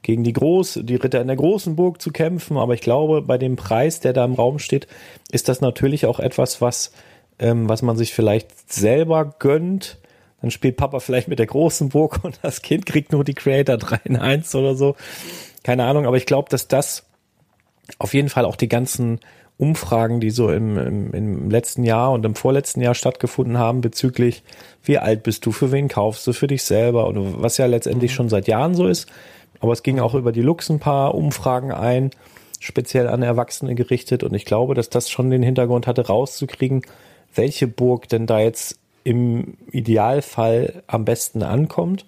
gegen die Groß, die Ritter in der großen Burg zu kämpfen. Aber ich glaube, bei dem Preis, der da im Raum steht, ist das natürlich auch etwas, was, ähm, was man sich vielleicht selber gönnt dann spielt Papa vielleicht mit der großen Burg und das Kind kriegt nur die Creator 3 in 1 oder so. Keine Ahnung, aber ich glaube, dass das auf jeden Fall auch die ganzen Umfragen, die so im, im, im letzten Jahr und im vorletzten Jahr stattgefunden haben, bezüglich wie alt bist du, für wen kaufst du, für dich selber und was ja letztendlich mhm. schon seit Jahren so ist. Aber es ging auch über die Lux ein paar Umfragen ein, speziell an Erwachsene gerichtet und ich glaube, dass das schon den Hintergrund hatte, rauszukriegen, welche Burg denn da jetzt im Idealfall am besten ankommt.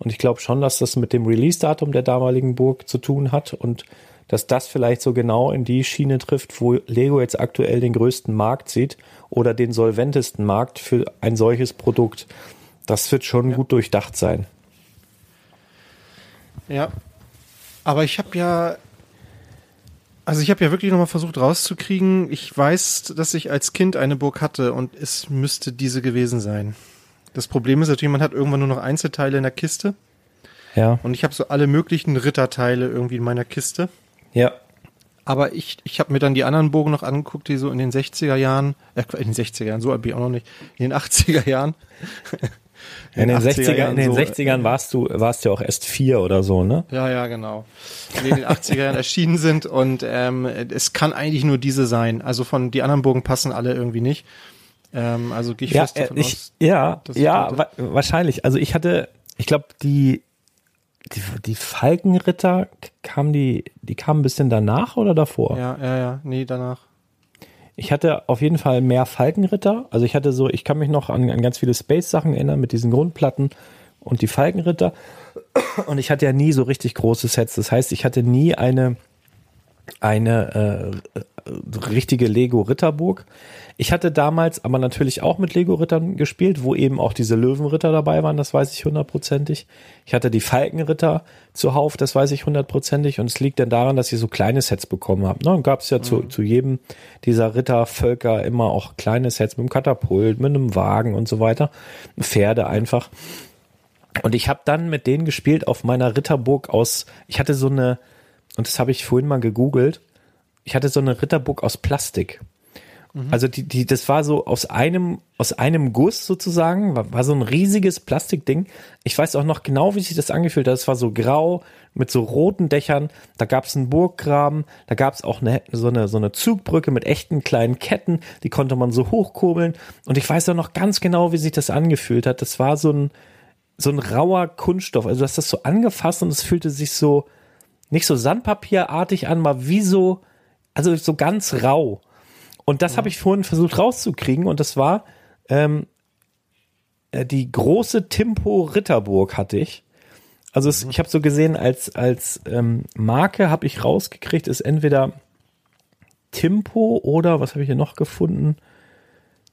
Und ich glaube schon, dass das mit dem Release-Datum der damaligen Burg zu tun hat und dass das vielleicht so genau in die Schiene trifft, wo Lego jetzt aktuell den größten Markt sieht oder den solventesten Markt für ein solches Produkt. Das wird schon ja. gut durchdacht sein. Ja. Aber ich habe ja also ich habe ja wirklich nochmal versucht rauszukriegen. Ich weiß, dass ich als Kind eine Burg hatte und es müsste diese gewesen sein. Das Problem ist natürlich, man hat irgendwann nur noch Einzelteile in der Kiste. Ja. Und ich habe so alle möglichen Ritterteile irgendwie in meiner Kiste. Ja. Aber ich, ich habe mir dann die anderen Bogen noch angeguckt, die so in den 60er Jahren, äh, in den 60er Jahren, so alt bin ich auch noch nicht, in den 80er Jahren. <laughs> in, in den 60er, Jahren in den so, 60ern warst du, warst du auch erst vier oder so, ne? Ja, ja, genau. Die in den 80er Jahren <laughs> erschienen sind und ähm, es kann eigentlich nur diese sein. Also von die anderen Bogen passen alle irgendwie nicht. Ähm, also gehe ich ja, fest davon ich, aus. Ja, ja, wa wahrscheinlich. Also ich hatte, ich glaube, die die, die Falkenritter kamen die, die kamen ein bisschen danach oder davor? Ja, ja, ja, nee, danach. Ich hatte auf jeden Fall mehr Falkenritter. Also ich hatte so, ich kann mich noch an, an ganz viele Space-Sachen erinnern mit diesen Grundplatten und die Falkenritter. Und ich hatte ja nie so richtig große Sets. Das heißt, ich hatte nie eine, eine äh, richtige Lego-Ritterburg. Ich hatte damals aber natürlich auch mit Lego-Rittern gespielt, wo eben auch diese Löwenritter dabei waren, das weiß ich hundertprozentig. Ich hatte die Falkenritter zuhauf, das weiß ich hundertprozentig. Und es liegt dann daran, dass ich so kleine Sets bekommen habe. Ne? Und gab es ja mhm. zu, zu jedem dieser Rittervölker immer auch kleine Sets mit einem Katapult, mit einem Wagen und so weiter. Pferde einfach. Und ich habe dann mit denen gespielt auf meiner Ritterburg aus, ich hatte so eine, und das habe ich vorhin mal gegoogelt, ich hatte so eine Ritterburg aus Plastik. Mhm. Also die, die, das war so aus einem, aus einem Guss sozusagen, war, war so ein riesiges Plastikding. Ich weiß auch noch genau, wie sich das angefühlt hat. Es war so grau mit so roten Dächern. Da gab es einen Burggraben, da gab es auch eine, so, eine, so eine Zugbrücke mit echten kleinen Ketten, die konnte man so hochkurbeln. Und ich weiß auch noch ganz genau, wie sich das angefühlt hat. Das war so ein, so ein rauer Kunststoff. Also du hast das so angefasst und es fühlte sich so nicht so Sandpapierartig an, mal wie so, also so ganz rau. Und das mhm. habe ich vorhin versucht rauszukriegen und das war ähm, äh, die große Timpo Ritterburg hatte ich. Also es, mhm. ich habe so gesehen, als, als ähm, Marke habe ich rausgekriegt, ist entweder Timpo oder was habe ich hier noch gefunden?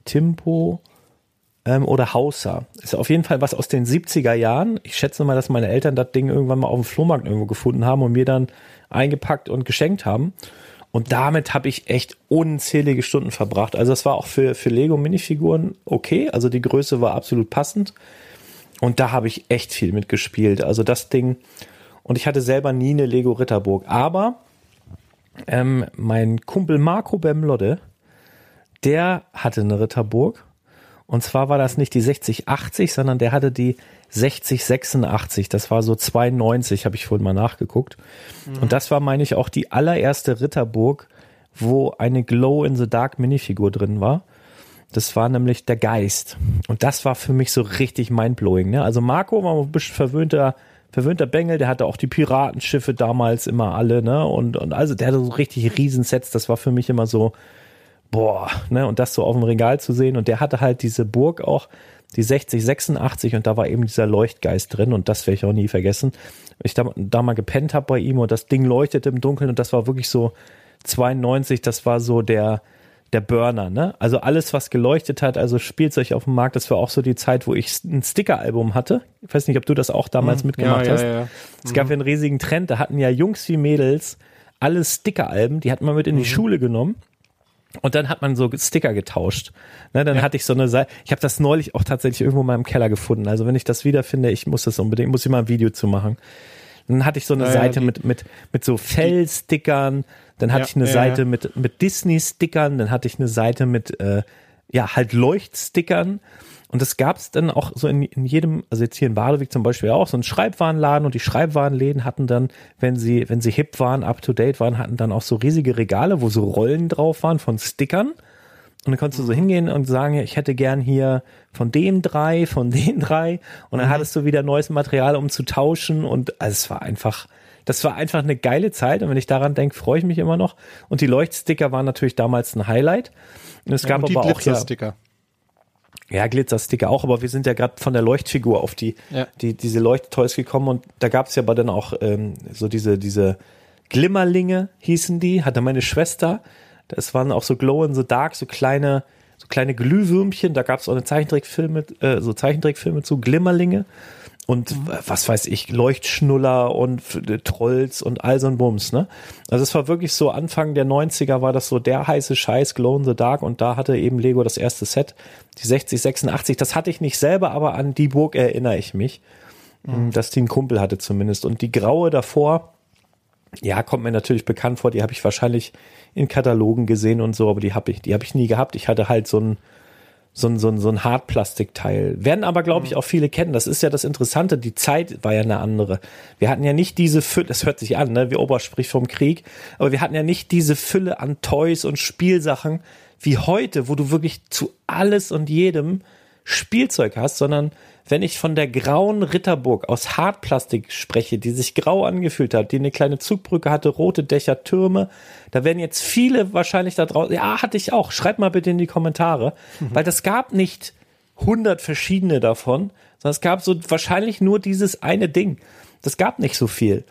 Timpo ähm, oder Hauser. Ist auf jeden Fall was aus den 70er Jahren. Ich schätze mal, dass meine Eltern das Ding irgendwann mal auf dem Flohmarkt irgendwo gefunden haben und mir dann eingepackt und geschenkt haben. Und damit habe ich echt unzählige Stunden verbracht. Also das war auch für, für Lego Minifiguren okay. Also die Größe war absolut passend. Und da habe ich echt viel mitgespielt. Also das Ding. Und ich hatte selber nie eine Lego Ritterburg. Aber ähm, mein Kumpel Marco Bemlodde, der hatte eine Ritterburg. Und zwar war das nicht die 6080, sondern der hatte die 6086. Das war so 92, habe ich vorhin mal nachgeguckt. Mhm. Und das war, meine ich, auch die allererste Ritterburg, wo eine Glow-in-the-Dark Minifigur drin war. Das war nämlich der Geist. Und das war für mich so richtig mindblowing. Ne? Also Marco war ein bisschen verwöhnter, verwöhnter Bengel, der hatte auch die Piratenschiffe damals immer alle, ne? Und, und also der hatte so richtig Riesensets. Das war für mich immer so, boah, ne, und das so auf dem Regal zu sehen. Und der hatte halt diese Burg auch, die 60, 86 und da war eben dieser Leuchtgeist drin und das werde ich auch nie vergessen. Ich da, da mal gepennt habe bei ihm und das Ding leuchtete im Dunkeln und das war wirklich so 92, das war so der, der Burner, ne? Also alles, was geleuchtet hat, also Spielzeug auf dem Markt, das war auch so die Zeit, wo ich ein Sticker-Album hatte. Ich weiß nicht, ob du das auch damals mhm. mitgemacht ja, hast. Ja, ja. Es gab ja einen riesigen Trend, da hatten ja Jungs wie Mädels alle Sticker-Alben, die hat man mit in die mhm. Schule genommen und dann hat man so Sticker getauscht. Ne, dann ja. hatte ich so eine Seite. Ich habe das neulich auch tatsächlich irgendwo in meinem Keller gefunden. Also wenn ich das wiederfinde, ich muss das unbedingt, muss ich mal ein Video zu machen. Dann hatte ich so eine ja, Seite ja, mit, mit, mit so Fellstickern. Dann hatte ich eine Seite mit, mit Disney-Stickern. Dann hatte ich eine Seite mit, äh, ja, halt Leuchtstickern. Und das gab es dann auch so in, in jedem, also jetzt hier in Badewig zum Beispiel auch, so ein Schreibwarenladen und die Schreibwarenläden hatten dann, wenn sie, wenn sie hip waren, up to date waren, hatten dann auch so riesige Regale, wo so Rollen drauf waren von Stickern. Und dann konntest du so mhm. hingehen und sagen, ich hätte gern hier von dem drei, von den drei. Und dann mhm. hattest du wieder neues Material, um zu tauschen. Und also es war einfach, das war einfach eine geile Zeit. Und wenn ich daran denke, freue ich mich immer noch. Und die Leuchtsticker waren natürlich damals ein Highlight. Und es ja, gab und aber auch ja, ja, Glitzersticker auch, aber wir sind ja gerade von der Leuchtfigur auf die, ja. die diese Leuchttoys gekommen und da gab es ja aber dann auch ähm, so diese, diese Glimmerlinge hießen die, hatte meine Schwester. Das waren auch so Glow in the Dark, so kleine, so kleine Glühwürmchen. Da gab es auch eine Zeichentrickfilme, äh, so Zeichentrickfilme zu Glimmerlinge und mhm. was weiß ich, Leuchtschnuller und Trolls und all so ein Bums, ne? Also es war wirklich so, Anfang der 90er war das so der heiße Scheiß, Glow in the Dark und da hatte eben Lego das erste Set, die 60, 86, das hatte ich nicht selber, aber an die Burg erinnere ich mich, mhm. dass die ein Kumpel hatte zumindest und die graue davor, Ja, kommt mir natürlich bekannt vor. Die habe ich wahrscheinlich in Katalogen gesehen und so, aber die habe ich, die habe ich nie gehabt. Ich hatte halt so ein so ein, so ein, so ein Hartplastikteil. Werden aber, glaube ich, mhm. auch viele kennen. Das ist ja das Interessante. Die Zeit war ja eine andere. Wir hatten ja nicht diese Fülle, das hört sich an, ne? wie Ober spricht vom Krieg, aber wir hatten ja nicht diese Fülle an Toys und Spielsachen wie heute, wo du wirklich zu alles und jedem Spielzeug hast, sondern wenn ich von der grauen Ritterburg aus Hartplastik spreche, die sich grau angefühlt hat, die eine kleine Zugbrücke hatte, rote Dächer, Türme, da werden jetzt viele wahrscheinlich da draußen, ja, hatte ich auch, schreibt mal bitte in die Kommentare, mhm. weil das gab nicht hundert verschiedene davon, sondern es gab so wahrscheinlich nur dieses eine Ding. Das gab nicht so viel.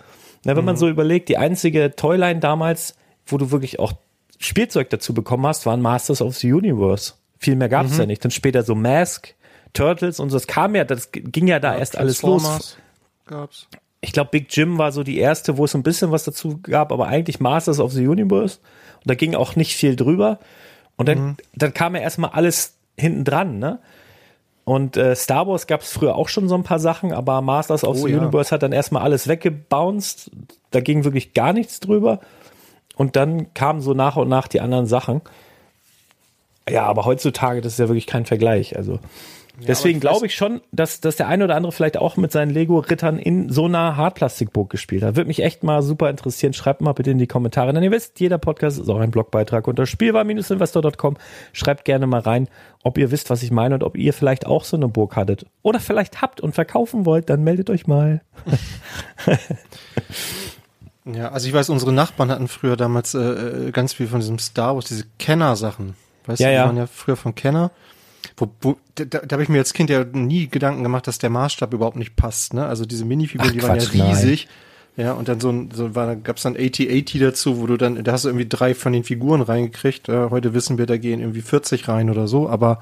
Na, wenn mhm. man so überlegt, die einzige Toyline damals, wo du wirklich auch Spielzeug dazu bekommen hast, waren Masters of the Universe. Viel mehr gab es mhm. ja nicht. Dann später so Mask, Turtles und so. Das kam ja, das ging ja da ja, erst alles los. Gab's. Ich glaube, Big Jim war so die erste, wo es ein bisschen was dazu gab, aber eigentlich Masters of the Universe. Und da ging auch nicht viel drüber. Und dann, mhm. dann kam ja erstmal alles hinten dran, ne? Und äh, Star Wars gab es früher auch schon so ein paar Sachen, aber Masters of oh, the ja. Universe hat dann erstmal alles weggebounced. Da ging wirklich gar nichts drüber. Und dann kamen so nach und nach die anderen Sachen. Ja, aber heutzutage, das ist ja wirklich kein Vergleich. Also ja, deswegen glaube ich schon, dass, dass der eine oder andere vielleicht auch mit seinen Lego-Rittern in so einer Hartplastikburg gespielt hat. Würde mich echt mal super interessieren. Schreibt mal bitte in die Kommentare. Denn ihr wisst, jeder Podcast ist auch ein Blogbeitrag unter spielbar-investor.com. Schreibt gerne mal rein, ob ihr wisst, was ich meine und ob ihr vielleicht auch so eine Burg hattet. Oder vielleicht habt und verkaufen wollt, dann meldet euch mal. <laughs> Ja, also ich weiß, unsere Nachbarn hatten früher damals äh, äh, ganz viel von diesem Star Wars, diese Kenner-Sachen. Weißt ja, du, die ja. waren ja früher von Kenner. Wo, wo, da, da habe ich mir als Kind ja nie Gedanken gemacht, dass der Maßstab überhaupt nicht passt. Ne? Also diese Minifiguren, die waren ja riesig. Nein. Ja, und dann so ein, so war, gab's dann AT-80 dazu, wo du dann, da hast du irgendwie drei von den Figuren reingekriegt. Äh, heute wissen wir, da gehen irgendwie 40 rein oder so, aber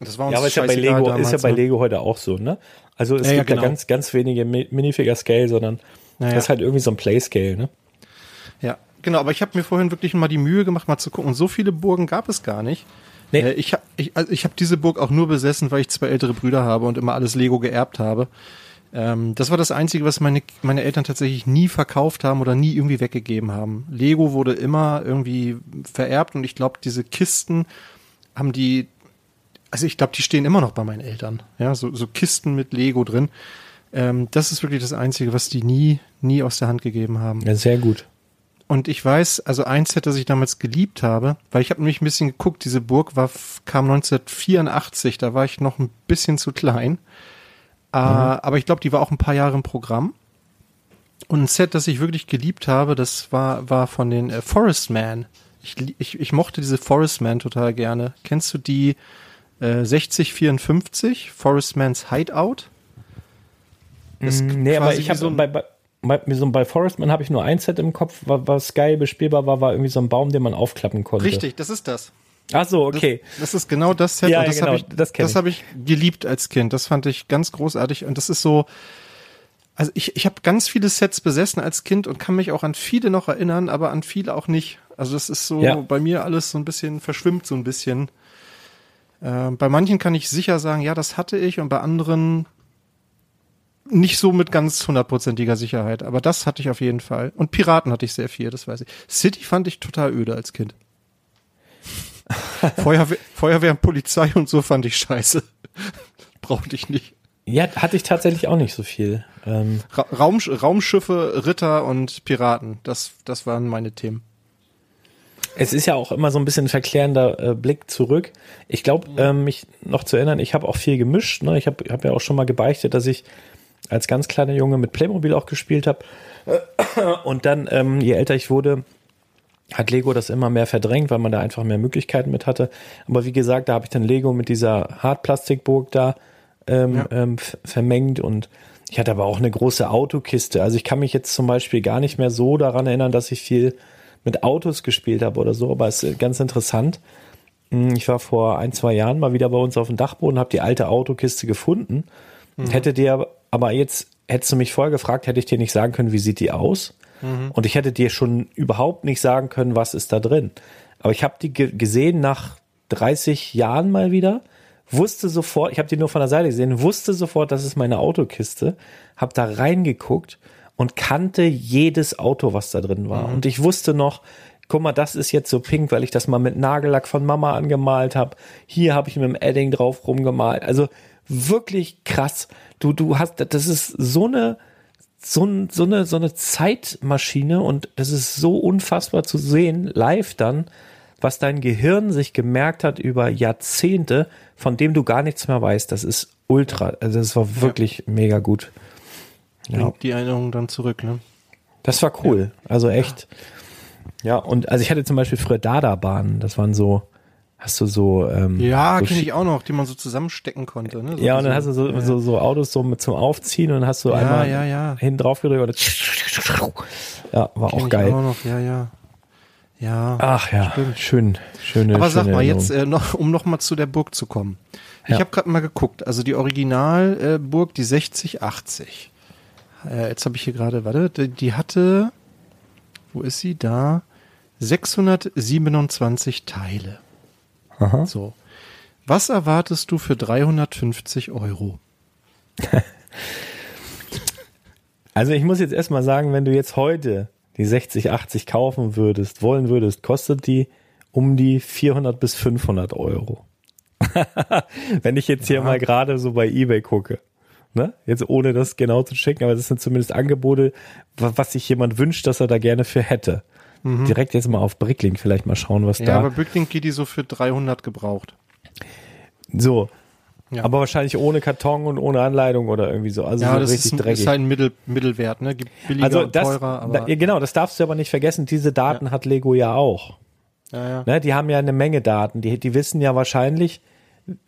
das war uns ja, aber ist ja bei Lego, damals, ist ja bei ne? Lego heute auch so, ne? Also es ja, gibt ja, genau. da ganz, ganz wenige Minifigure-Scale, sondern naja. Das ist halt irgendwie so ein Playscale, ne? Ja, genau, aber ich habe mir vorhin wirklich mal die Mühe gemacht, mal zu gucken. Und so viele Burgen gab es gar nicht. Nee. Äh, ich habe ich, also ich hab diese Burg auch nur besessen, weil ich zwei ältere Brüder habe und immer alles Lego geerbt habe. Ähm, das war das Einzige, was meine, meine Eltern tatsächlich nie verkauft haben oder nie irgendwie weggegeben haben. Lego wurde immer irgendwie vererbt und ich glaube, diese Kisten haben die, also ich glaube, die stehen immer noch bei meinen Eltern. Ja, so, so Kisten mit Lego drin. Ähm, das ist wirklich das Einzige, was die nie, nie aus der Hand gegeben haben. Ja, sehr gut. Und ich weiß, also ein Set, das ich damals geliebt habe, weil ich habe nämlich ein bisschen geguckt, diese Burg war, kam 1984, da war ich noch ein bisschen zu klein. Äh, mhm. Aber ich glaube, die war auch ein paar Jahre im Programm. Und ein Set, das ich wirklich geliebt habe, das war, war von den äh, Forest Man. Ich, ich, ich mochte diese Forest Man total gerne. Kennst du die äh, 6054, Forest Man's Hideout? Das mm, nee, aber ich habe so bei, bei, bei, so bei Forestman habe ich nur ein Set im Kopf, was geil bespielbar war, war irgendwie so ein Baum, den man aufklappen konnte. Richtig, das ist das. Ach so, okay. Das, das ist genau das Set. Ja, und das genau, habe ich, das, das habe ich geliebt als Kind. Das fand ich ganz großartig und das ist so. Also ich, ich habe ganz viele Sets besessen als Kind und kann mich auch an viele noch erinnern, aber an viele auch nicht. Also das ist so ja. bei mir alles so ein bisschen verschwimmt so ein bisschen. Äh, bei manchen kann ich sicher sagen, ja, das hatte ich und bei anderen nicht so mit ganz hundertprozentiger Sicherheit, aber das hatte ich auf jeden Fall. Und Piraten hatte ich sehr viel, das weiß ich. City fand ich total öde als Kind. <laughs> Feuerwehr, Feuerwehr und Polizei und so fand ich scheiße. <laughs> Brauchte ich nicht. Ja, hatte ich tatsächlich auch nicht so viel. Ähm Ra Raum, Raumschiffe, Ritter und Piraten, das, das waren meine Themen. Es ist ja auch immer so ein bisschen ein verklärender äh, Blick zurück. Ich glaube, ähm, mich noch zu erinnern, ich habe auch viel gemischt. Ne? Ich habe hab ja auch schon mal gebeichtet, dass ich als ganz kleiner Junge mit Playmobil auch gespielt habe. Und dann, ähm, je älter ich wurde, hat Lego das immer mehr verdrängt, weil man da einfach mehr Möglichkeiten mit hatte. Aber wie gesagt, da habe ich dann Lego mit dieser Hartplastikburg da ähm, ja. ähm, vermengt und ich hatte aber auch eine große Autokiste. Also ich kann mich jetzt zum Beispiel gar nicht mehr so daran erinnern, dass ich viel mit Autos gespielt habe oder so, aber es ist ganz interessant. Hm, ich war vor ein, zwei Jahren mal wieder bei uns auf dem Dachboden, habe die alte Autokiste gefunden. Mhm. Hätte dir aber jetzt hättest du mich vorher gefragt, hätte ich dir nicht sagen können, wie sieht die aus? Mhm. Und ich hätte dir schon überhaupt nicht sagen können, was ist da drin. Aber ich habe die gesehen nach 30 Jahren mal wieder, wusste sofort, ich habe die nur von der Seite gesehen, wusste sofort, das ist meine Autokiste, habe da reingeguckt und kannte jedes Auto, was da drin war. Mhm. Und ich wusste noch, guck mal, das ist jetzt so pink, weil ich das mal mit Nagellack von Mama angemalt habe. Hier habe ich mit dem Edding drauf rumgemalt. Also wirklich krass. Du, du hast, das ist so eine, so, so eine, so eine Zeitmaschine und es ist so unfassbar zu sehen, live dann, was dein Gehirn sich gemerkt hat über Jahrzehnte, von dem du gar nichts mehr weißt. Das ist ultra, also das war wirklich ja. mega gut. Bringt ja. die Erinnerung dann zurück, ne? Das war cool. Ja. Also echt. Ja, und also ich hatte zum Beispiel früher Dada-Bahnen. Das waren so, hast du so. Ähm, ja, so kenne ich auch noch, die man so zusammenstecken konnte. Ne? So ja, und dann hast du so, ja. so, so Autos so mit zum Aufziehen und dann hast du ja, einmal ja, ja. hinten drauf gedrückt. Ja, war kenn auch geil. Auch noch, ja, ja. Ja. Ach ja, stimmt. schön, schöne. Aber sag mal jetzt, äh, noch, um noch mal zu der Burg zu kommen. Ich ja. habe gerade mal geguckt, also die Originalburg, äh, die 6080. Äh, jetzt habe ich hier gerade, warte, die, die hatte, wo ist sie da? 627 Teile. Aha. So. Was erwartest du für 350 Euro? <laughs> also ich muss jetzt erstmal sagen, wenn du jetzt heute die 60, 80 kaufen würdest, wollen würdest, kostet die um die 400 bis 500 Euro. <laughs> wenn ich jetzt hier ja. mal gerade so bei eBay gucke. Ne? Jetzt ohne das genau zu checken, aber das sind zumindest Angebote, was sich jemand wünscht, dass er da gerne für hätte. Mhm. Direkt jetzt mal auf Bricklink vielleicht mal schauen, was ja, da. Ja, aber Bricklink geht die so für 300 gebraucht. So. Ja. Aber wahrscheinlich ohne Karton und ohne Anleitung oder irgendwie so. Also ja, so das richtig ist, dreckig. ist halt ein Mittel, Mittelwert, ne? Gibt billiger also das, teurer, aber. Da, genau, das darfst du aber nicht vergessen. Diese Daten ja. hat Lego ja auch. Ja, ja. Ne, die haben ja eine Menge Daten. Die, die wissen ja wahrscheinlich,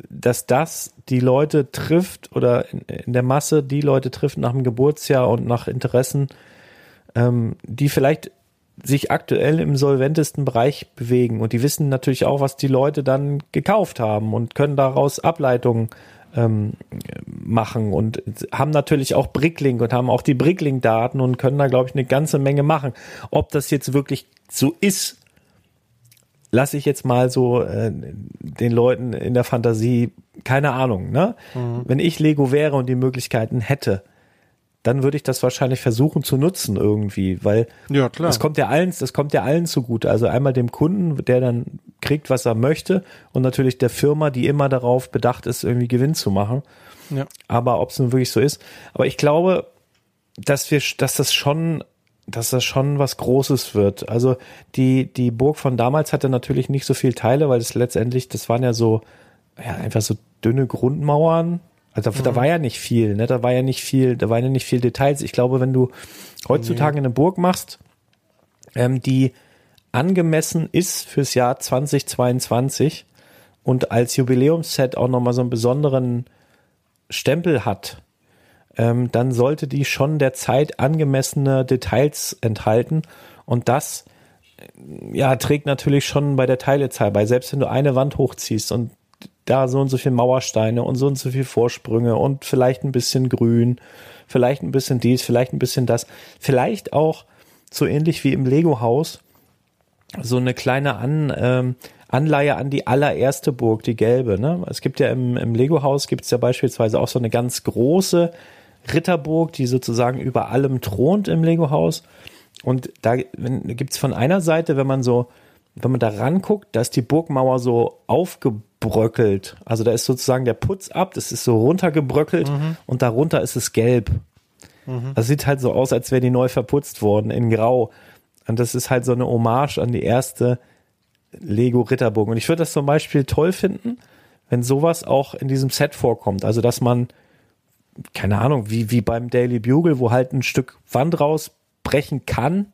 dass das die Leute trifft oder in, in der Masse die Leute trifft nach dem Geburtsjahr und nach Interessen, ähm, die vielleicht sich aktuell im solventesten Bereich bewegen. Und die wissen natürlich auch, was die Leute dann gekauft haben und können daraus Ableitungen ähm, machen und haben natürlich auch Bricklink und haben auch die Bricklink-Daten und können da, glaube ich, eine ganze Menge machen. Ob das jetzt wirklich so ist, lasse ich jetzt mal so äh, den Leuten in der Fantasie, keine Ahnung, ne? Mhm. Wenn ich Lego wäre und die Möglichkeiten hätte, dann würde ich das wahrscheinlich versuchen zu nutzen irgendwie, weil ja, klar. das kommt ja allen, das kommt ja allen zugute. Also einmal dem Kunden, der dann kriegt, was er möchte, und natürlich der Firma, die immer darauf bedacht ist, irgendwie Gewinn zu machen. Ja. Aber ob es nun wirklich so ist. Aber ich glaube, dass wir, dass das schon, dass das schon was Großes wird. Also die, die Burg von damals hatte natürlich nicht so viel Teile, weil es letztendlich, das waren ja so, ja, einfach so dünne Grundmauern, also mhm. da war ja nicht viel, ne? Da war ja nicht viel, da waren ja nicht viel Details. Ich glaube, wenn du heutzutage eine Burg machst, ähm, die angemessen ist fürs Jahr 2022 und als Jubiläumsset auch nochmal so einen besonderen Stempel hat, ähm, dann sollte die schon der Zeit angemessene Details enthalten und das ja, trägt natürlich schon bei der Teilezahl bei. Selbst wenn du eine Wand hochziehst und da so und so viel Mauersteine und so und so viel Vorsprünge und vielleicht ein bisschen Grün, vielleicht ein bisschen dies, vielleicht ein bisschen das, vielleicht auch so ähnlich wie im Lego-Haus so eine kleine An, ähm, Anleihe an die allererste Burg, die gelbe. Ne? Es gibt ja im, im Lego-Haus gibt es ja beispielsweise auch so eine ganz große Ritterburg, die sozusagen über allem thront im Lego-Haus. Und da gibt es von einer Seite, wenn man so, wenn man da ranguckt, da ist die Burgmauer so aufgebaut bröckelt. Also da ist sozusagen der Putz ab, das ist so runtergebröckelt mhm. und darunter ist es gelb. Mhm. Das sieht halt so aus, als wäre die neu verputzt worden in Grau. Und das ist halt so eine Hommage an die erste Lego Ritterburg. Und ich würde das zum Beispiel toll finden, wenn sowas auch in diesem Set vorkommt. Also dass man, keine Ahnung, wie, wie beim Daily Bugle, wo halt ein Stück Wand rausbrechen kann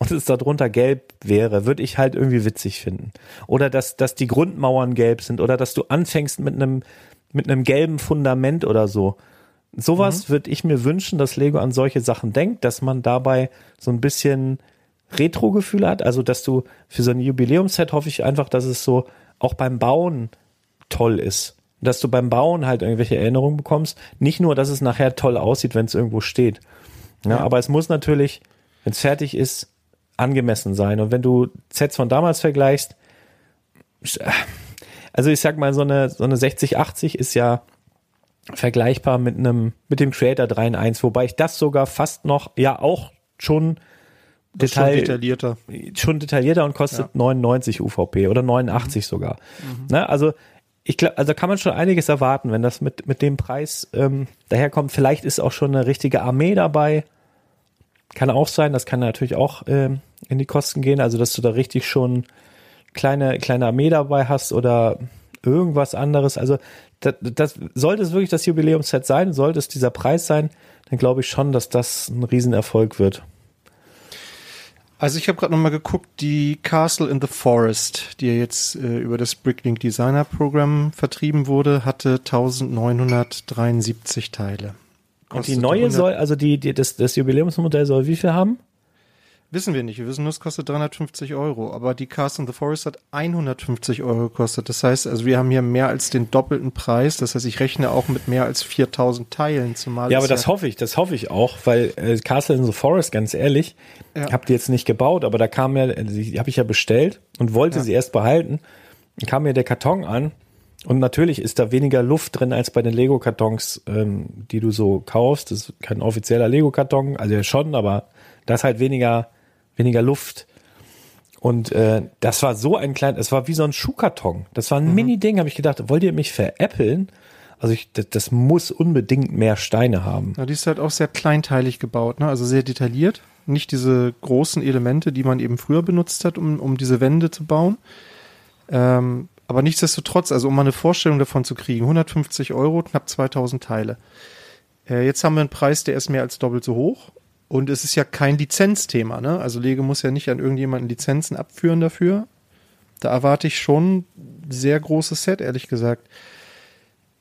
und es darunter gelb wäre, würde ich halt irgendwie witzig finden. Oder dass, dass die Grundmauern gelb sind oder dass du anfängst mit einem, mit einem gelben Fundament oder so. Sowas mhm. würde ich mir wünschen, dass Lego an solche Sachen denkt, dass man dabei so ein bisschen Retro-Gefühl hat. Also, dass du für so ein Jubiläumsset hoffe ich einfach, dass es so auch beim Bauen toll ist. Dass du beim Bauen halt irgendwelche Erinnerungen bekommst. Nicht nur, dass es nachher toll aussieht, wenn es irgendwo steht. Ja, ja. aber es muss natürlich, wenn es fertig ist, angemessen sein. Und wenn du Sets von damals vergleichst, also ich sag mal, so eine, so eine 60, 80 ist ja vergleichbar mit einem, mit dem Creator 3 in 1, wobei ich das sogar fast noch, ja auch schon Detail, schon detaillierter. Schon detaillierter und kostet ja. 99 UVP oder 89 mhm. sogar. Mhm. Ne, also ich glaube, also kann man schon einiges erwarten, wenn das mit, mit dem Preis ähm, daherkommt. Vielleicht ist auch schon eine richtige Armee dabei. Kann auch sein, das kann natürlich auch ähm, in die Kosten gehen, also dass du da richtig schon kleine, kleine Armee dabei hast oder irgendwas anderes. Also das, das sollte es wirklich das Jubiläumsset sein, sollte es dieser Preis sein, dann glaube ich schon, dass das ein Riesenerfolg wird. Also ich habe gerade nochmal geguckt, die Castle in the Forest, die ja jetzt äh, über das Bricklink Designer Programm vertrieben wurde, hatte 1973 Teile. Kostet Und die neue soll, also die, die, das, das Jubiläumsmodell soll wie viel haben? Wissen wir nicht. Wir wissen nur, es kostet 350 Euro. Aber die Cast in the Forest hat 150 Euro gekostet. Das heißt, also wir haben hier mehr als den doppelten Preis. Das heißt, ich rechne auch mit mehr als 4000 Teilen zumal. Ja, aber das ja hoffe ich. Das hoffe ich auch, weil äh, Castle in the Forest, ganz ehrlich, ja. habt ihr jetzt nicht gebaut, aber da kam ja, die habe ich ja bestellt und wollte ja. sie erst behalten. Dann kam mir der Karton an und natürlich ist da weniger Luft drin als bei den Lego-Kartons, ähm, die du so kaufst. Das ist kein offizieller Lego-Karton, also ja schon, aber da ist halt weniger weniger Luft. Und äh, das war so ein klein, es war wie so ein Schuhkarton. Das war ein mhm. Mini-Ding, habe ich gedacht, wollt ihr mich veräppeln? Also ich, das, das, muss unbedingt mehr Steine haben. Ja, die ist halt auch sehr kleinteilig gebaut, ne? Also sehr detailliert. Nicht diese großen Elemente, die man eben früher benutzt hat, um, um diese Wände zu bauen. Ähm, aber nichtsdestotrotz, also um mal eine Vorstellung davon zu kriegen, 150 Euro, knapp 2000 Teile. Äh, jetzt haben wir einen Preis, der ist mehr als doppelt so hoch. Und es ist ja kein Lizenzthema, ne? Also Lego muss ja nicht an irgendjemanden Lizenzen abführen dafür. Da erwarte ich schon sehr großes Set, ehrlich gesagt.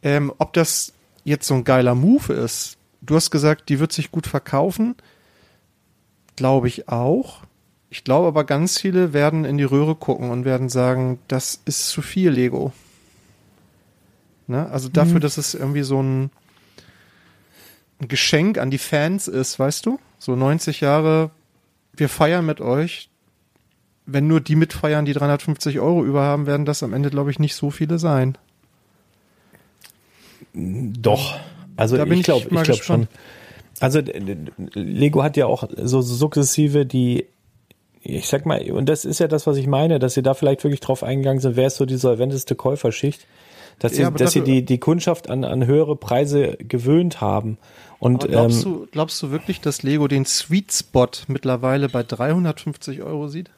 Ähm, ob das jetzt so ein geiler Move ist, du hast gesagt, die wird sich gut verkaufen. Glaube ich auch. Ich glaube aber ganz viele werden in die Röhre gucken und werden sagen, das ist zu viel Lego. Ne? Also dafür, mhm. dass es irgendwie so ein, ein Geschenk an die Fans ist, weißt du? So 90 Jahre, wir feiern mit euch. Wenn nur die mitfeiern, die 350 Euro über haben, werden das am Ende, glaube ich, nicht so viele sein. Doch. Also ich glaube ich, ich glaube schon. Also Lego hat ja auch so sukzessive die, ich sag mal, und das ist ja das, was ich meine, dass sie da vielleicht wirklich drauf eingegangen sind, wer ist so die solventeste Käuferschicht, dass sie, ja, dass sie die, die Kundschaft an, an höhere Preise gewöhnt haben. Und, glaubst, ähm, du, glaubst du wirklich, dass Lego den Sweet Spot mittlerweile bei 350 Euro sieht?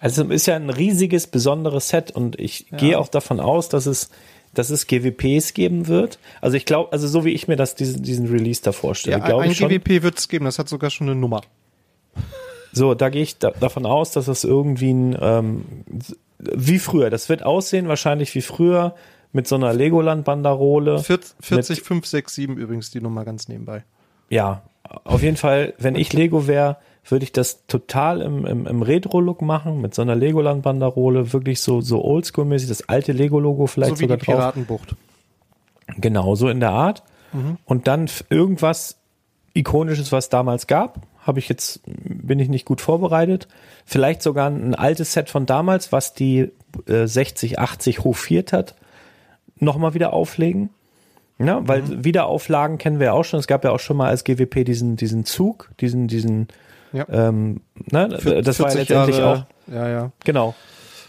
Also es ist ja ein riesiges, besonderes Set und ich ja. gehe auch davon aus, dass es, dass es GWPs geben wird. Also ich glaube, also so wie ich mir das diesen, diesen Release da vorstelle, ja, glaube ich schon. Ein GWP wird es geben, das hat sogar schon eine Nummer. So, da gehe ich da, davon aus, dass es irgendwie ein, ähm, wie früher, das wird aussehen wahrscheinlich wie früher, mit so einer Legoland-Banderole. 40, 5, 6, 7 übrigens die Nummer ganz nebenbei. Ja, auf jeden Fall, wenn ich Lego wäre, würde ich das total im, im, im Retro-Look machen, mit so einer Legoland-Banderole, wirklich so, so oldschool-mäßig, das alte Lego-Logo vielleicht so wie sogar die Piratenbucht. Drauf. Genau, so in der Art. Mhm. Und dann irgendwas Ikonisches, was damals gab, habe ich jetzt, bin ich nicht gut vorbereitet. Vielleicht sogar ein altes Set von damals, was die äh, 60, 80 hofiert hat nochmal wieder auflegen. Ja, weil mhm. Wiederauflagen kennen wir ja auch schon. Es gab ja auch schon mal als GWP diesen, diesen Zug, diesen, diesen, ja. ähm, ne, Für, das war ja letztendlich Jahre, auch. Ja, ja. Genau.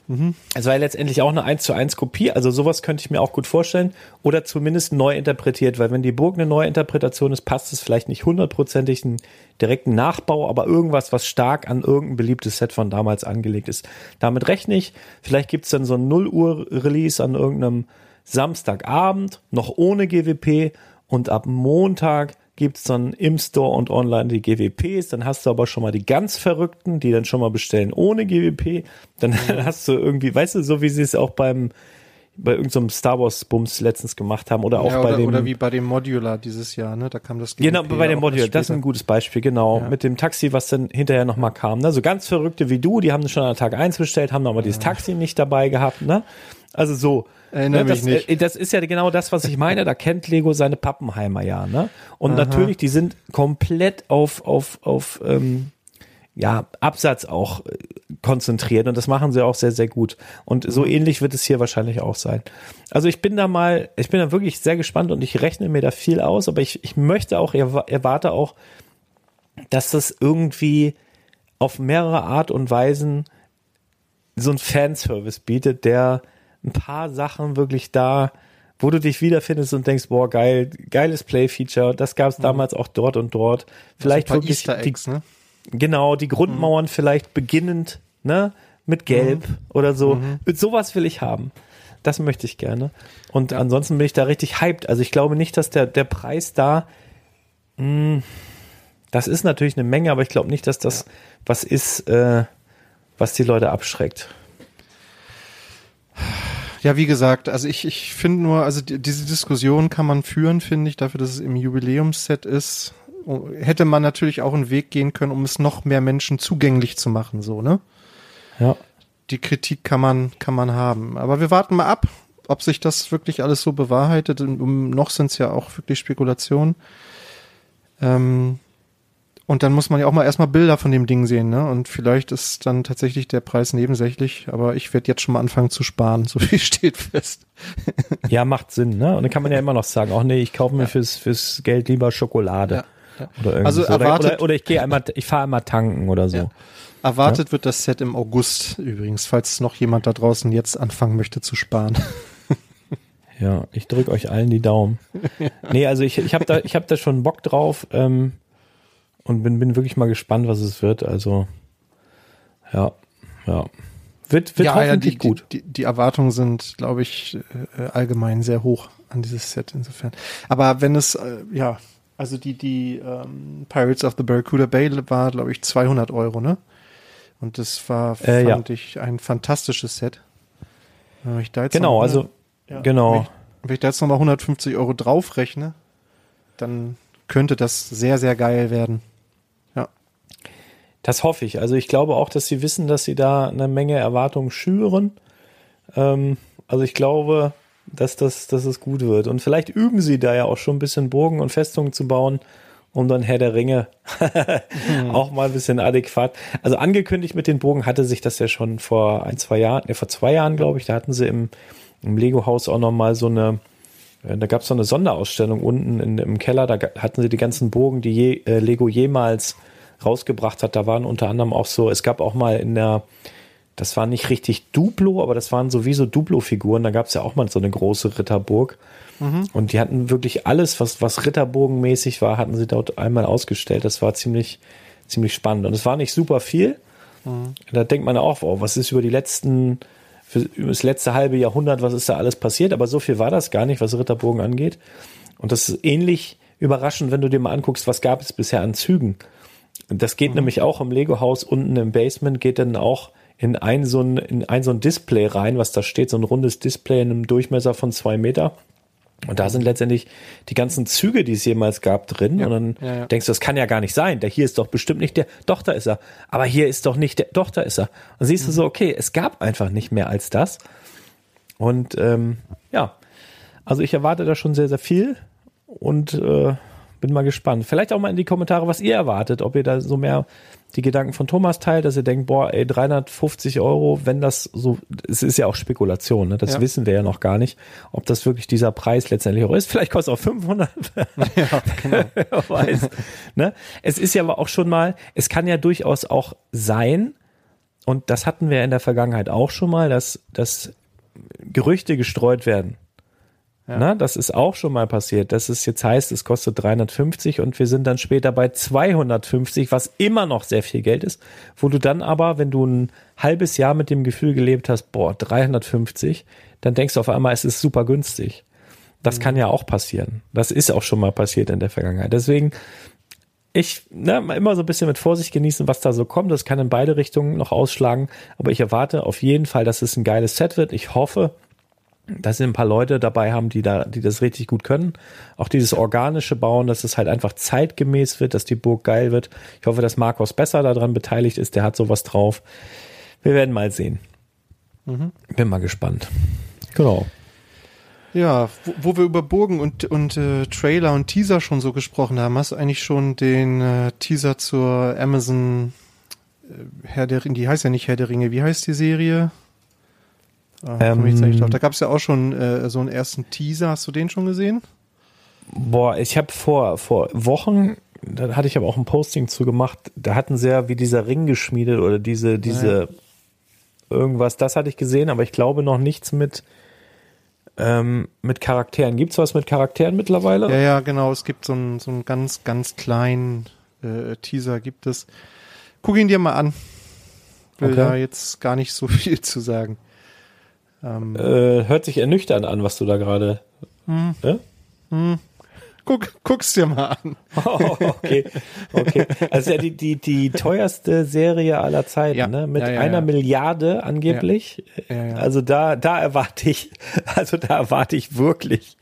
Mhm. Es war ja letztendlich auch eine 1 zu 1 Kopie, also sowas könnte ich mir auch gut vorstellen. Oder zumindest neu interpretiert, weil wenn die Burg eine neue Interpretation ist, passt es vielleicht nicht hundertprozentig einen direkten Nachbau, aber irgendwas, was stark an irgendein beliebtes Set von damals angelegt ist. Damit rechne ich. Vielleicht gibt's dann so ein 0 Uhr Release an irgendeinem Samstagabend noch ohne GWP und ab Montag gibt's dann im Store und online die GWPs. Dann hast du aber schon mal die ganz Verrückten, die dann schon mal bestellen ohne GWP. Dann mhm. <laughs> hast du irgendwie, weißt du, so wie sie es auch beim bei irgendeinem so Star Wars Bums letztens gemacht haben oder auch ja, oder, bei dem oder wie bei dem Modular dieses Jahr, ne? Da kam das GWP Genau, bei dem Modular, das ist ein gutes Beispiel, genau, ja. mit dem Taxi, was dann hinterher nochmal kam, ne? So ganz verrückte wie du, die haben schon an Tag eins bestellt, haben aber ja. dieses Taxi nicht dabei gehabt, ne? Also so Erinnere ne, das, mich nicht. Äh, das ist ja genau das, was ich meine. Da kennt Lego seine Pappenheimer ja, ne? Und Aha. natürlich, die sind komplett auf, auf, auf, ähm, ja, Absatz auch äh, konzentrieren und das machen sie auch sehr, sehr gut. Und so mhm. ähnlich wird es hier wahrscheinlich auch sein. Also ich bin da mal, ich bin da wirklich sehr gespannt und ich rechne mir da viel aus, aber ich, ich möchte auch, erwarte auch, dass das irgendwie auf mehrere Art und Weisen so ein Fanservice bietet, der ein paar Sachen wirklich da, wo du dich wiederfindest und denkst, boah, geil, geiles Play-Feature, das gab es mhm. damals auch dort und dort. Vielleicht also wirklich Eggs, die, ne? genau, die Grundmauern mhm. vielleicht beginnend, ne, mit Gelb mhm. oder so. Mhm. Sowas will ich haben. Das möchte ich gerne. Und ja. ansonsten bin ich da richtig hyped. Also ich glaube nicht, dass der, der Preis da, mh, hm, das ist natürlich eine Menge, aber ich glaube nicht, dass das ja. was ist, äh, was die Leute abschreckt. Ja, wie gesagt, also ich, ich finde nur, also die, diese Diskussion kann man führen, finde ich, dafür, dass es im Jubiläumsset ist. Hätte man natürlich auch einen Weg gehen können, um es noch mehr Menschen zugänglich zu machen, so, ne? Ja. Die Kritik kann man, kann man haben. Aber wir warten mal ab, ob sich das wirklich alles so bewahrheitet. Und noch sind es ja auch wirklich Spekulationen. Ähm, und dann muss man ja auch mal erstmal Bilder von dem Ding sehen, ne? Und vielleicht ist dann tatsächlich der Preis nebensächlich, aber ich werde jetzt schon mal anfangen zu sparen, <laughs> so viel steht fest. <laughs> ja, macht Sinn, ne? Und dann kann man ja immer noch sagen, auch nee, ich kaufe mir ja. fürs, fürs Geld lieber Schokolade. Ja, ja. Oder also so. erwartet, oder, oder, ich gehe einmal, ich fahre einmal tanken oder so. Erwartet wird das Set im August übrigens, falls noch jemand da draußen jetzt anfangen möchte zu sparen. Ja, ich drücke euch allen die Daumen. <laughs> Nee, also ich, ich habe da, ich hab da schon Bock drauf. Ähm, und bin, bin wirklich mal gespannt, was es wird. Also, ja, ja. Wird, wird ja, hoffentlich ja, die, gut. Die, die, Erwartungen sind, glaube ich, äh, allgemein sehr hoch an dieses Set insofern. Aber wenn es, äh, ja, also die, die ähm, Pirates of the Barracuda Bay war, glaube ich, 200 Euro, ne? Und das war, äh, fand ja. ich, ein fantastisches Set. Wenn ich da jetzt genau, mal, also, ja, genau. Wenn ich, wenn ich da jetzt nochmal 150 Euro draufrechne, dann könnte das sehr, sehr geil werden. Das hoffe ich. Also ich glaube auch, dass sie wissen, dass sie da eine Menge Erwartungen schüren. Ähm, also ich glaube, dass das, dass es gut wird. Und vielleicht üben sie da ja auch schon ein bisschen Burgen und Festungen zu bauen, um dann Herr der Ringe mhm. <laughs> auch mal ein bisschen adäquat. Also angekündigt mit den Burgen hatte sich das ja schon vor ein, zwei Jahren, ja, vor zwei Jahren, glaube ich, da hatten sie im, im Lego-Haus auch noch mal so eine, äh, da gab es so eine Sonderausstellung unten in, im Keller, da hatten sie die ganzen Burgen, die je, äh, Lego jemals rausgebracht hat. Da waren unter anderem auch so, es gab auch mal in der, das war nicht richtig Duplo, aber das waren sowieso Duplo-Figuren. Da gab es ja auch mal so eine große Ritterburg. Mhm. Und die hatten wirklich alles, was, was Ritterburgenmäßig war, hatten sie dort einmal ausgestellt. Das war ziemlich, ziemlich spannend. Und es war nicht super viel. Mhm. Da denkt man auch, oh, was ist über die letzten, für, über das letzte halbe Jahrhundert, was ist da alles passiert? Aber so viel war das gar nicht, was Ritterburgen angeht. Und das ist ähnlich überraschend, wenn du dir mal anguckst, was gab es bisher an Zügen. Das geht mhm. nämlich auch im Lego-Haus unten im Basement, geht dann auch in ein, so ein, in ein so ein Display rein, was da steht, so ein rundes Display in einem Durchmesser von zwei Meter. Und da sind letztendlich die ganzen Züge, die es jemals gab, drin. Ja, und dann ja, ja. denkst du, das kann ja gar nicht sein. Der hier ist doch bestimmt nicht der. Doch, da ist er. Aber hier ist doch nicht der. Doch, da ist er. Und siehst mhm. du so, okay, es gab einfach nicht mehr als das. Und ähm, ja, also ich erwarte da schon sehr, sehr viel. Und äh, bin mal gespannt. Vielleicht auch mal in die Kommentare, was ihr erwartet, ob ihr da so mehr die Gedanken von Thomas teilt, dass ihr denkt, boah, ey, 350 Euro, wenn das so, es ist ja auch Spekulation, ne? das ja. wissen wir ja noch gar nicht, ob das wirklich dieser Preis letztendlich auch ist. Vielleicht kostet es auch 500. ja, genau. <laughs> Wer weiß. ne? Es ist ja aber auch schon mal, es kann ja durchaus auch sein, und das hatten wir in der Vergangenheit auch schon mal, dass, dass Gerüchte gestreut werden. Ja. Na, das ist auch schon mal passiert. Das ist jetzt heißt, es kostet 350 und wir sind dann später bei 250, was immer noch sehr viel Geld ist, wo du dann aber, wenn du ein halbes Jahr mit dem Gefühl gelebt hast, boah, 350, dann denkst du auf einmal, es ist super günstig. Das mhm. kann ja auch passieren. Das ist auch schon mal passiert in der Vergangenheit. Deswegen, ich ne, immer so ein bisschen mit Vorsicht genießen, was da so kommt. Das kann in beide Richtungen noch ausschlagen. Aber ich erwarte auf jeden Fall, dass es ein geiles Set wird. Ich hoffe, dass sie ein paar Leute dabei haben, die da, die das richtig gut können. Auch dieses organische Bauen, dass es halt einfach zeitgemäß wird, dass die Burg geil wird. Ich hoffe, dass Markus besser daran beteiligt ist. Der hat sowas drauf. Wir werden mal sehen. Mhm. Bin mal gespannt. Genau. Ja, wo, wo wir über Burgen und, und äh, Trailer und Teaser schon so gesprochen haben, hast du eigentlich schon den äh, Teaser zur Amazon Herr der Ringe, die heißt ja nicht Herr der Ringe, wie heißt die Serie? Ah, ähm, da gab es ja auch schon äh, so einen ersten Teaser. Hast du den schon gesehen? Boah, ich habe vor, vor Wochen, da hatte ich aber auch ein Posting zu gemacht, da hatten sie ja wie dieser Ring geschmiedet oder diese, diese ja. irgendwas, das hatte ich gesehen, aber ich glaube noch nichts mit, ähm, mit Charakteren. Gibt's was mit Charakteren mittlerweile? Ja, ja, genau. Es gibt so einen, so einen ganz, ganz kleinen äh, Teaser gibt es. Guck ihn dir mal an. Will okay. da jetzt gar nicht so <laughs> viel zu sagen. Ähm, äh, hört sich ernüchternd an, was du da gerade. Hm. Ne? Hm. Guck, guck's dir mal an. <laughs> Oh, okay, okay. Also ja die, die, die teuerste Serie aller Zeiten, ja. ne? Mit ja, ja, einer Milliarde angeblich. Also da, da erwarte ich, <laughs> also da erwarte ich wirklich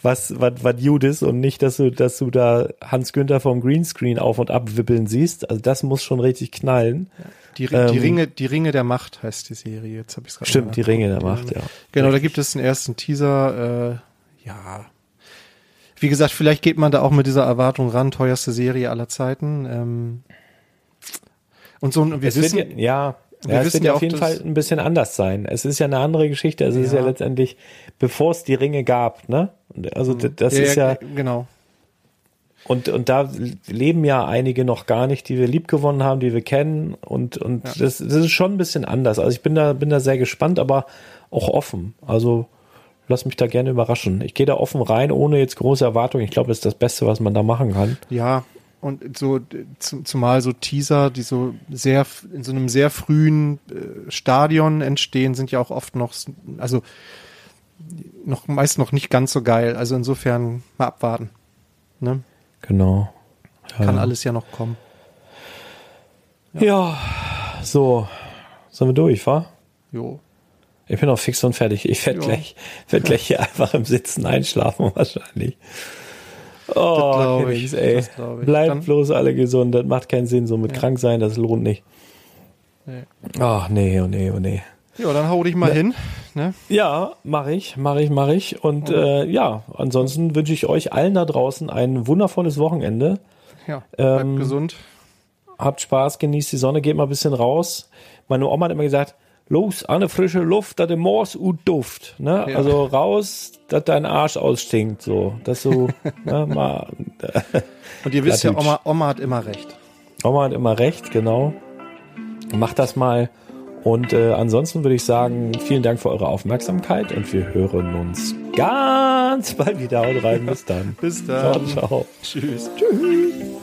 was, was, was Judas und nicht, dass du, dass du da Hans Günther vom Greenscreen auf und ab wippeln siehst. Also das muss schon richtig knallen. Die, die ähm, Ringe, die Ringe der Macht heißt die Serie. Jetzt habe ich gerade Stimmt, die Ringe der Macht, ja. Genau, da gibt es einen ersten Teaser. Äh, ja, wie gesagt, vielleicht geht man da auch mit dieser Erwartung ran, teuerste Serie aller Zeiten. Ähm, und so, wir es wissen, wird, ja, ja, es wird ja auf jeden Fall ein bisschen anders sein. Es ist ja eine andere Geschichte. Es ja. ist ja letztendlich, bevor es die Ringe gab, ne? Also mhm. das ja, ist ja, genau. Und, und da leben ja einige noch gar nicht, die wir lieb gewonnen haben, die wir kennen. Und, und ja. das, das ist schon ein bisschen anders. Also ich bin da, bin da sehr gespannt, aber auch offen. Also lass mich da gerne überraschen. Ich gehe da offen rein, ohne jetzt große Erwartungen. Ich glaube, das ist das Beste, was man da machen kann. Ja, und so zumal so Teaser, die so sehr in so einem sehr frühen äh, Stadion entstehen, sind ja auch oft noch, also noch meist noch nicht ganz so geil. Also insofern mal abwarten. Ne? Genau. Ja, Kann alles ja noch kommen. Ja, ja so. Sind wir durch, wa? Jo. Ich bin auch fix und fertig. Ich werde gleich, werd gleich hier einfach im Sitzen einschlafen wahrscheinlich. Oh, das ich, ey. Das ich. Bleibt Dann, bloß alle gesund. Das macht keinen Sinn. So mit ja. krank sein, das lohnt nicht. Ach, nee, oh nee, oh nee. Ja, dann hau dich mal ne. hin. Ne? Ja, mache ich, mache ich, mache ich. Und äh, ja, ansonsten wünsche ich euch allen da draußen ein wundervolles Wochenende. Ja, bleibt ähm, gesund. Habt Spaß, genießt die Sonne, geht mal ein bisschen raus. Meine Oma hat immer gesagt, los eine frische Luft, da der Moors und Duft. Ne? Ja. Also raus, dass dein Arsch ausstinkt. So, dass du <laughs> ne, mal. <laughs> und ihr wisst ja, Oma, Oma hat immer recht. Oma hat immer recht, genau. Macht das mal. Und äh, ansonsten würde ich sagen, vielen Dank für eure Aufmerksamkeit und wir hören uns ganz bald wieder. Und rein. Bis dann. <laughs> Bis dann. Ciao, ciao. Tschüss. Tschüss.